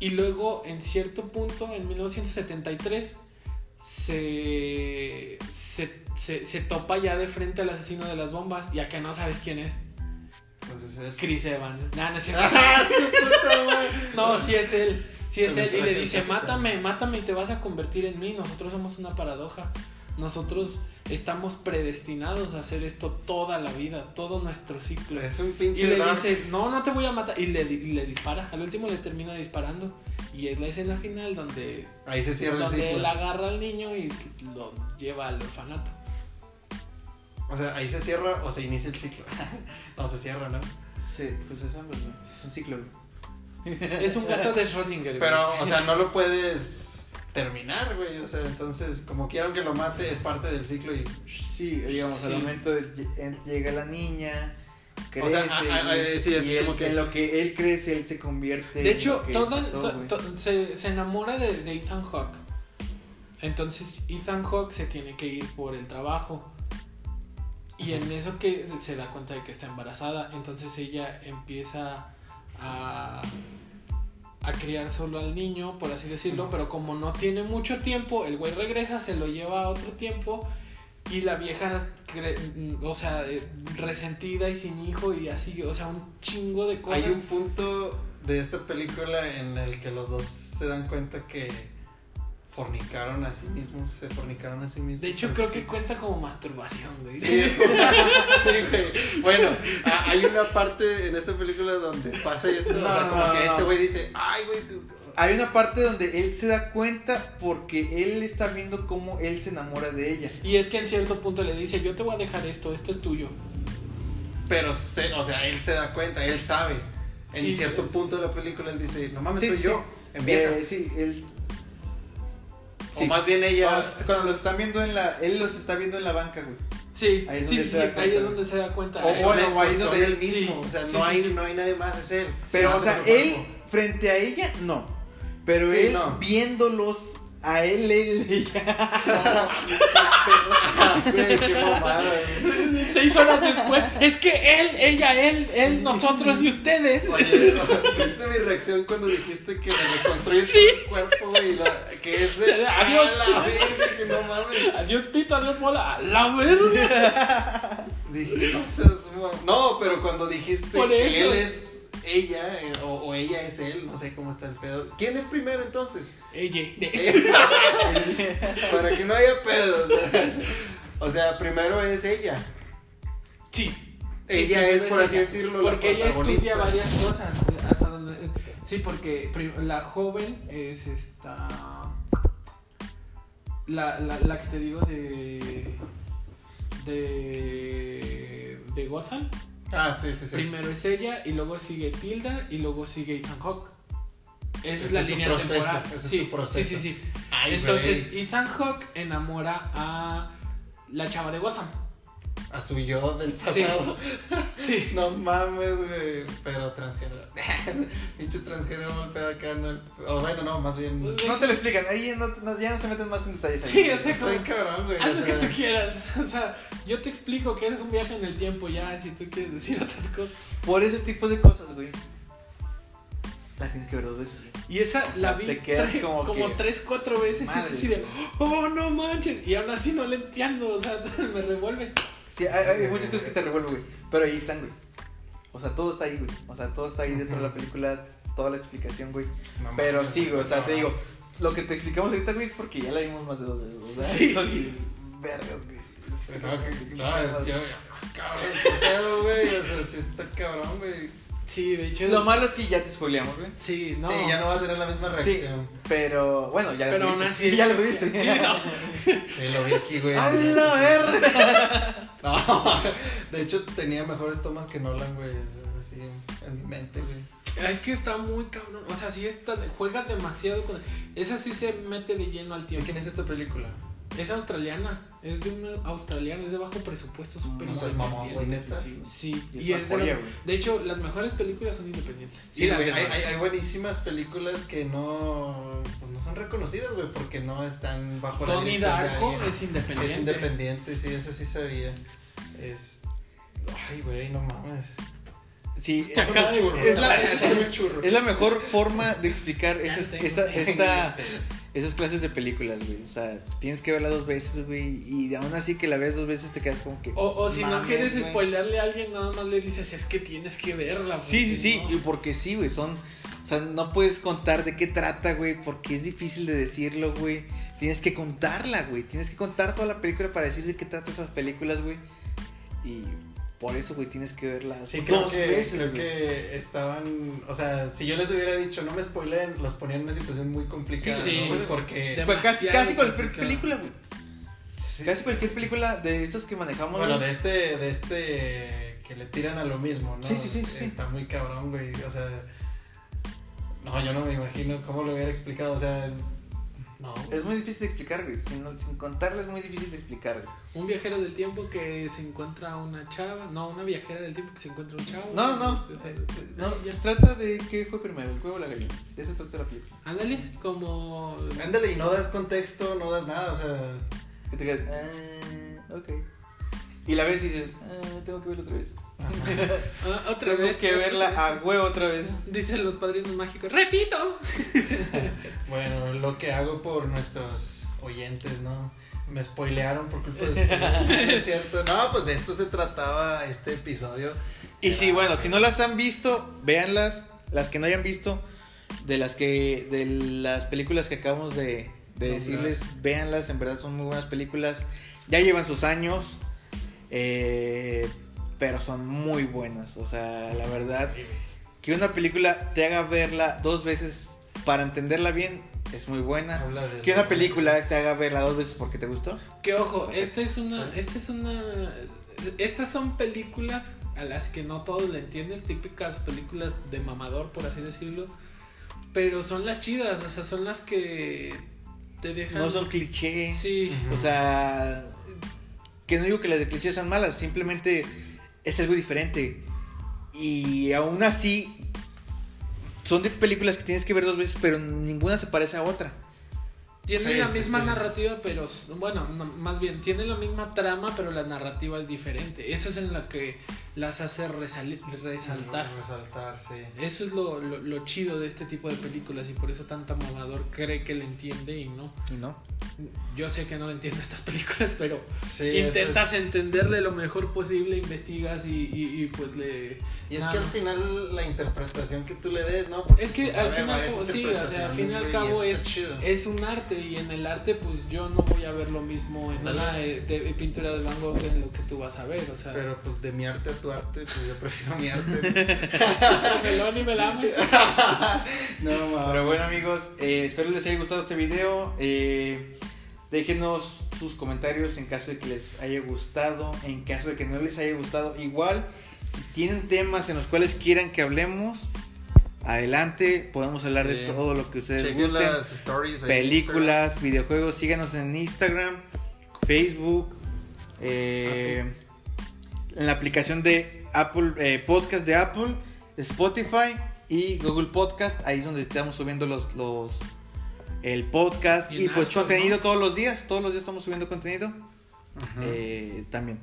Y luego en cierto punto, en 1973, se, se, se, se topa ya de frente al asesino de las bombas, ya que no sabes quién es. Pues es él. Chris Evans. Nah, no es cierto. [laughs] ¡Ah! [laughs] No, sí es él. Sí es él. Y le dice, mátame, mátame y te vas a convertir en mí. Nosotros somos una paradoja. Nosotros estamos predestinados a hacer esto toda la vida, todo nuestro ciclo. Es un Y pinche le dark. dice, no, no te voy a matar. Y le, y le dispara. Al último le termina disparando. Y es la escena final donde, Ahí se cierra el donde él agarra al niño y lo lleva al orfanato. O sea, ahí se cierra o se inicia el ciclo. [laughs] no, se cierra, ¿no? Sí, pues es ambos, güey. Es un ciclo. Es un gato de Schrödinger. Pero, o sea, no lo puedes terminar, güey. O sea, entonces, como quieran que lo mate, es parte del ciclo y. Sí, digamos, al Sí. momento de lle- en- llega la niña, crece. O sea, y- sí, es y él- como que- en lo que él crece, él se convierte. De hecho, lo que toda- mató, to- güey. to- se, se enamora de, de Ethan Hawke. Entonces Ethan Hawke se tiene que ir por el trabajo. Y en eso que se da cuenta de que está embarazada. Entonces ella empieza a, a criar solo al niño, por así decirlo. Pero como no tiene mucho tiempo, el güey regresa, se lo lleva a otro tiempo. Y la vieja, o sea, eh, resentida y sin hijo y así, o sea, un chingo de cosas. Hay un punto de esta película en el que los dos se dan cuenta que fornicaron a sí mismos. Se fornicaron a sí mismos. De hecho, Sí. creo que cuenta como masturbación, güey. Sí, [laughs] sí, güey. Bueno, a- hay una parte en esta película donde pasa esto. o sea, No, como no, que no. este güey dice, ay, güey. tú- Hay una parte donde él se da cuenta porque él está viendo cómo él se enamora de ella. Y es que en cierto punto le dice, yo te voy a dejar esto, esto es tuyo. Pero, se, o sea, él se da cuenta, él sabe. En Sí. cierto punto de la película él dice, no mames, Sí, soy sí, yo. Eh, sí, él. O más bien ella. Cuando, cuando los están viendo en la. Él los está viendo en la banca, güey. Sí, Ahí es sí, donde sí, se da ahí cuenta. es donde se da cuenta. O bueno, bueno, ahí es donde él él- mismo. sí, o sea, sí, no, sí, hay, sí. no hay nadie más, es él. Pero, Sí, o sea, él frente a ella, no. Pero Sí, él no. viéndolos a él, él, ella. Güey, qué mamada, güey. Seis horas después, es que él, ella, él, él, nosotros y ustedes. Oye, ¿viste mi reacción cuando dijiste que me reconstruir Sí. el cuerpo, güey? La- Que es de. Adiós. ¡A la verga, que no mames. Adiós pito, adiós bola. A la verga. Dije, no pero cuando dijiste Por que eso. él es ella eh, o, o ella es él, no sé cómo está el pedo. ¿Quién es primero entonces? Ella. [laughs] Para que no haya pedos. O sea, primero es ella. Sí. Ella Sí, es, por así ella. decirlo, la Porque ella estudia varias cosas. Hasta donde, sí, porque la joven es esta. La, la, la que te digo de. De. De Ah, sí, sí, sí. Primero es ella y luego sigue Tilda y luego sigue Ethan Hawke. Esa Ese es la es línea proceso, temporal. ese es sí, su proceso. sí, sí, sí. Ay, Entonces. Ethan Hawke enamora a la chava de Gotham. A su yo del pasado. Sí. No mames, güey. Pero transgénero. [laughs] Pinche transgénero mal pedo acá. No, o bueno, no, más bien. Pues, No te lo explican, ahí no, no- ya no se meten más en detalles. Sí, o sea, Soy como- cabrón, güey. Haz lo que tú quieras. [laughs] O sea, yo te explico que es un viaje en el tiempo ya, si tú quieres decir otras cosas. Por esos tipos de cosas, güey. La tienes que ver dos veces, güey. Y esa O sea, la vi te quedas como como, que- tres, cuatro veces y es así de, oh, no manches. Y aún así no le entiendo, o sea, [laughs] me revuelve. Sí, hay, hay muchas cosas que te revuelven, güey. Pero ahí están, güey. O sea, todo está ahí, güey. O sea, todo está ahí dentro de la película, toda la explicación, güey. no Pero sí, güey, o sea, no. te digo, lo que te explicamos ahorita, güey, porque ya la vimos más de dos veces, o sea, Sí. porque, vergas, güey. Cabrón, güey. O sea, sí está cabrón, güey. Sí, de hecho. Lo malo es que ya te spoileamos, güey. Sí, no. Sí, ya no va a tener la misma Sí, reacción. pero bueno, ya la Pero aún tuviste. así. [laughs] ya lo tuviste. Sí, no. Sí, lo vi aquí, güey. [laughs] ¡A la verga! No, [laughs] de hecho tenía mejores tomas que Nolan, güey. Así en mi mente, güey. Es que está muy cabrón. O sea, sí está, juega demasiado con. Esa sí se mete de lleno al ¿De tiempo. quién es esta película? Es australiana. Es de un australiano, es de bajo presupuesto, súper No seas mamón, güey, neta. Sí, Y es y es de, joya, hecho, las mejores películas son independientes. Sí, güey, hay, hay, hay buenísimas películas que no, pues no son reconocidas, güey, porque no están bajo la Tony dirección de Darko es independiente. Es independiente, sí, eso sí sabía. Es... Ay, güey, no mames. Sí, es, de- [laughs] churro. es la, Es un la mejor forma de explicar esta, güey. esta, esas clases de películas, güey. O sea, tienes que verla dos veces, güey. Y aún así que la ves dos veces te quedas como que. O, o si no quieres güey. spoilearle a alguien, nada más le dices, es que tienes que verla. Sí, sí, sí, no". y porque sí, güey, son, o sea, no puedes contar de qué trata, güey, porque es difícil de decirlo, güey. Tienes que contarla, güey, tienes que contar toda la película para decir de qué trata esas películas, güey. Y por eso, güey, tienes que verla Sí, creo, dos que, veces, creo güey. que estaban, o sea, si yo les hubiera dicho no me spoileen, los ponían en una situación muy complicada, Sí, ¿no? sí. porque Pues casi, casi cualquier película, güey. sí. Casi cualquier película de estas que manejamos, bueno, güey. de este, de este que le tiran a lo mismo, ¿no? Sí, sí, sí, sí. Está muy cabrón, güey, o sea, no, yo no me imagino cómo lo hubiera explicado, o sea, no. Es muy difícil de explicar, güey. Sin, sin contarla es muy difícil de explicar, güey. Un viajero del tiempo que se encuentra una chava. No, una viajera del tiempo que se encuentra un chavo. No, no, eh, no. ya. Trata de qué fue primero, el huevo o la gallina. De eso trata la película. Ándale, como. Ándale, y no das contexto, no das nada, o sea, Que te quedas, ah, ok. Y la ves y dices, ah, tengo que verla otra vez. Ah, otra Tengo vez. que verla a huevo otra vez. Dicen los padrinos mágicos. ¡Repito! [laughs] bueno, lo que hago por nuestros oyentes, ¿no? Me spoilearon por culpa de ustedes. [laughs] es cierto. No, pues de esto se trataba este episodio. Y sí, bueno, si no las han visto, véanlas. Las que no hayan visto, de las que de las películas que acabamos de, decirles, véanlas. En verdad son muy buenas películas. Ya llevan sus años, eh, pero son muy buenas. O sea, la verdad, que una película te haga verla dos veces para entenderla bien es muy buena. Que una película te haga verla dos veces porque te gustó. Que ojo, esta es una. Sí. Esta es una. Estas son películas a las que no todos le entienden, típicas películas de mamador, por así decirlo. Pero son las chidas, o sea, son las que te dejan. No son clichés. Sí, O sea, que no digo que las de clichés sean malas, simplemente es algo diferente. Y aún así, son de películas que tienes que ver dos veces, pero ninguna se parece a otra. tienen Sí, la sí, misma sí. narrativa, pero. Bueno, no, más bien, tienen la misma trama, pero la narrativa es diferente. Eso es en lo que las hace resaltar. Resaltar, sí. Eso es lo, lo, lo chido de este tipo de películas y por eso tanta mamador cree que le entiende y no. ¿Y no? Yo sé que no le entiendo estas películas, pero Sí, intentas es- entenderle lo mejor posible, investigas y, y, y, pues le... Y es nada que al final la interpretación que tú le des, ¿no? Porque, Es que al haber fin y al varias cabo, sí, o sea, al fin y al cabo es, es un arte y en el arte pues yo no voy a ver lo mismo en Dale. una eh, de, pintura de Van Gogh en lo que tú vas a ver, o sea... Pero pues de mi arte a tu arte, pues yo prefiero mi arte. melón y melame. no, mames. Pero bueno amigos, eh, espero les haya gustado este video. Eh, déjenos sus comentarios en caso de que les haya gustado. En caso de que no les haya gustado, igual, si tienen temas en los cuales quieran que hablemos, adelante. Podemos hablar de todo lo que ustedes Chequen gusten. las stories películas, videojuegos, síganos en Instagram, Facebook, eh, en la aplicación de Apple eh, Podcast de Apple, Spotify y Google Podcast, ahí es donde estamos subiendo los, los el podcast Y pues contenido ¿no? todos los días, todos los días estamos subiendo contenido eh, también.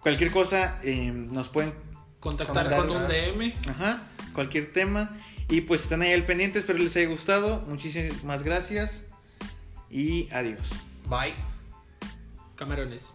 Cualquier cosa eh, nos pueden Contactar Contactar, con un. DM. Ajá, cualquier tema. Y pues están ahí al pendiente, espero les haya gustado. Muchísimas gracias y adiós. Bye. Camarones.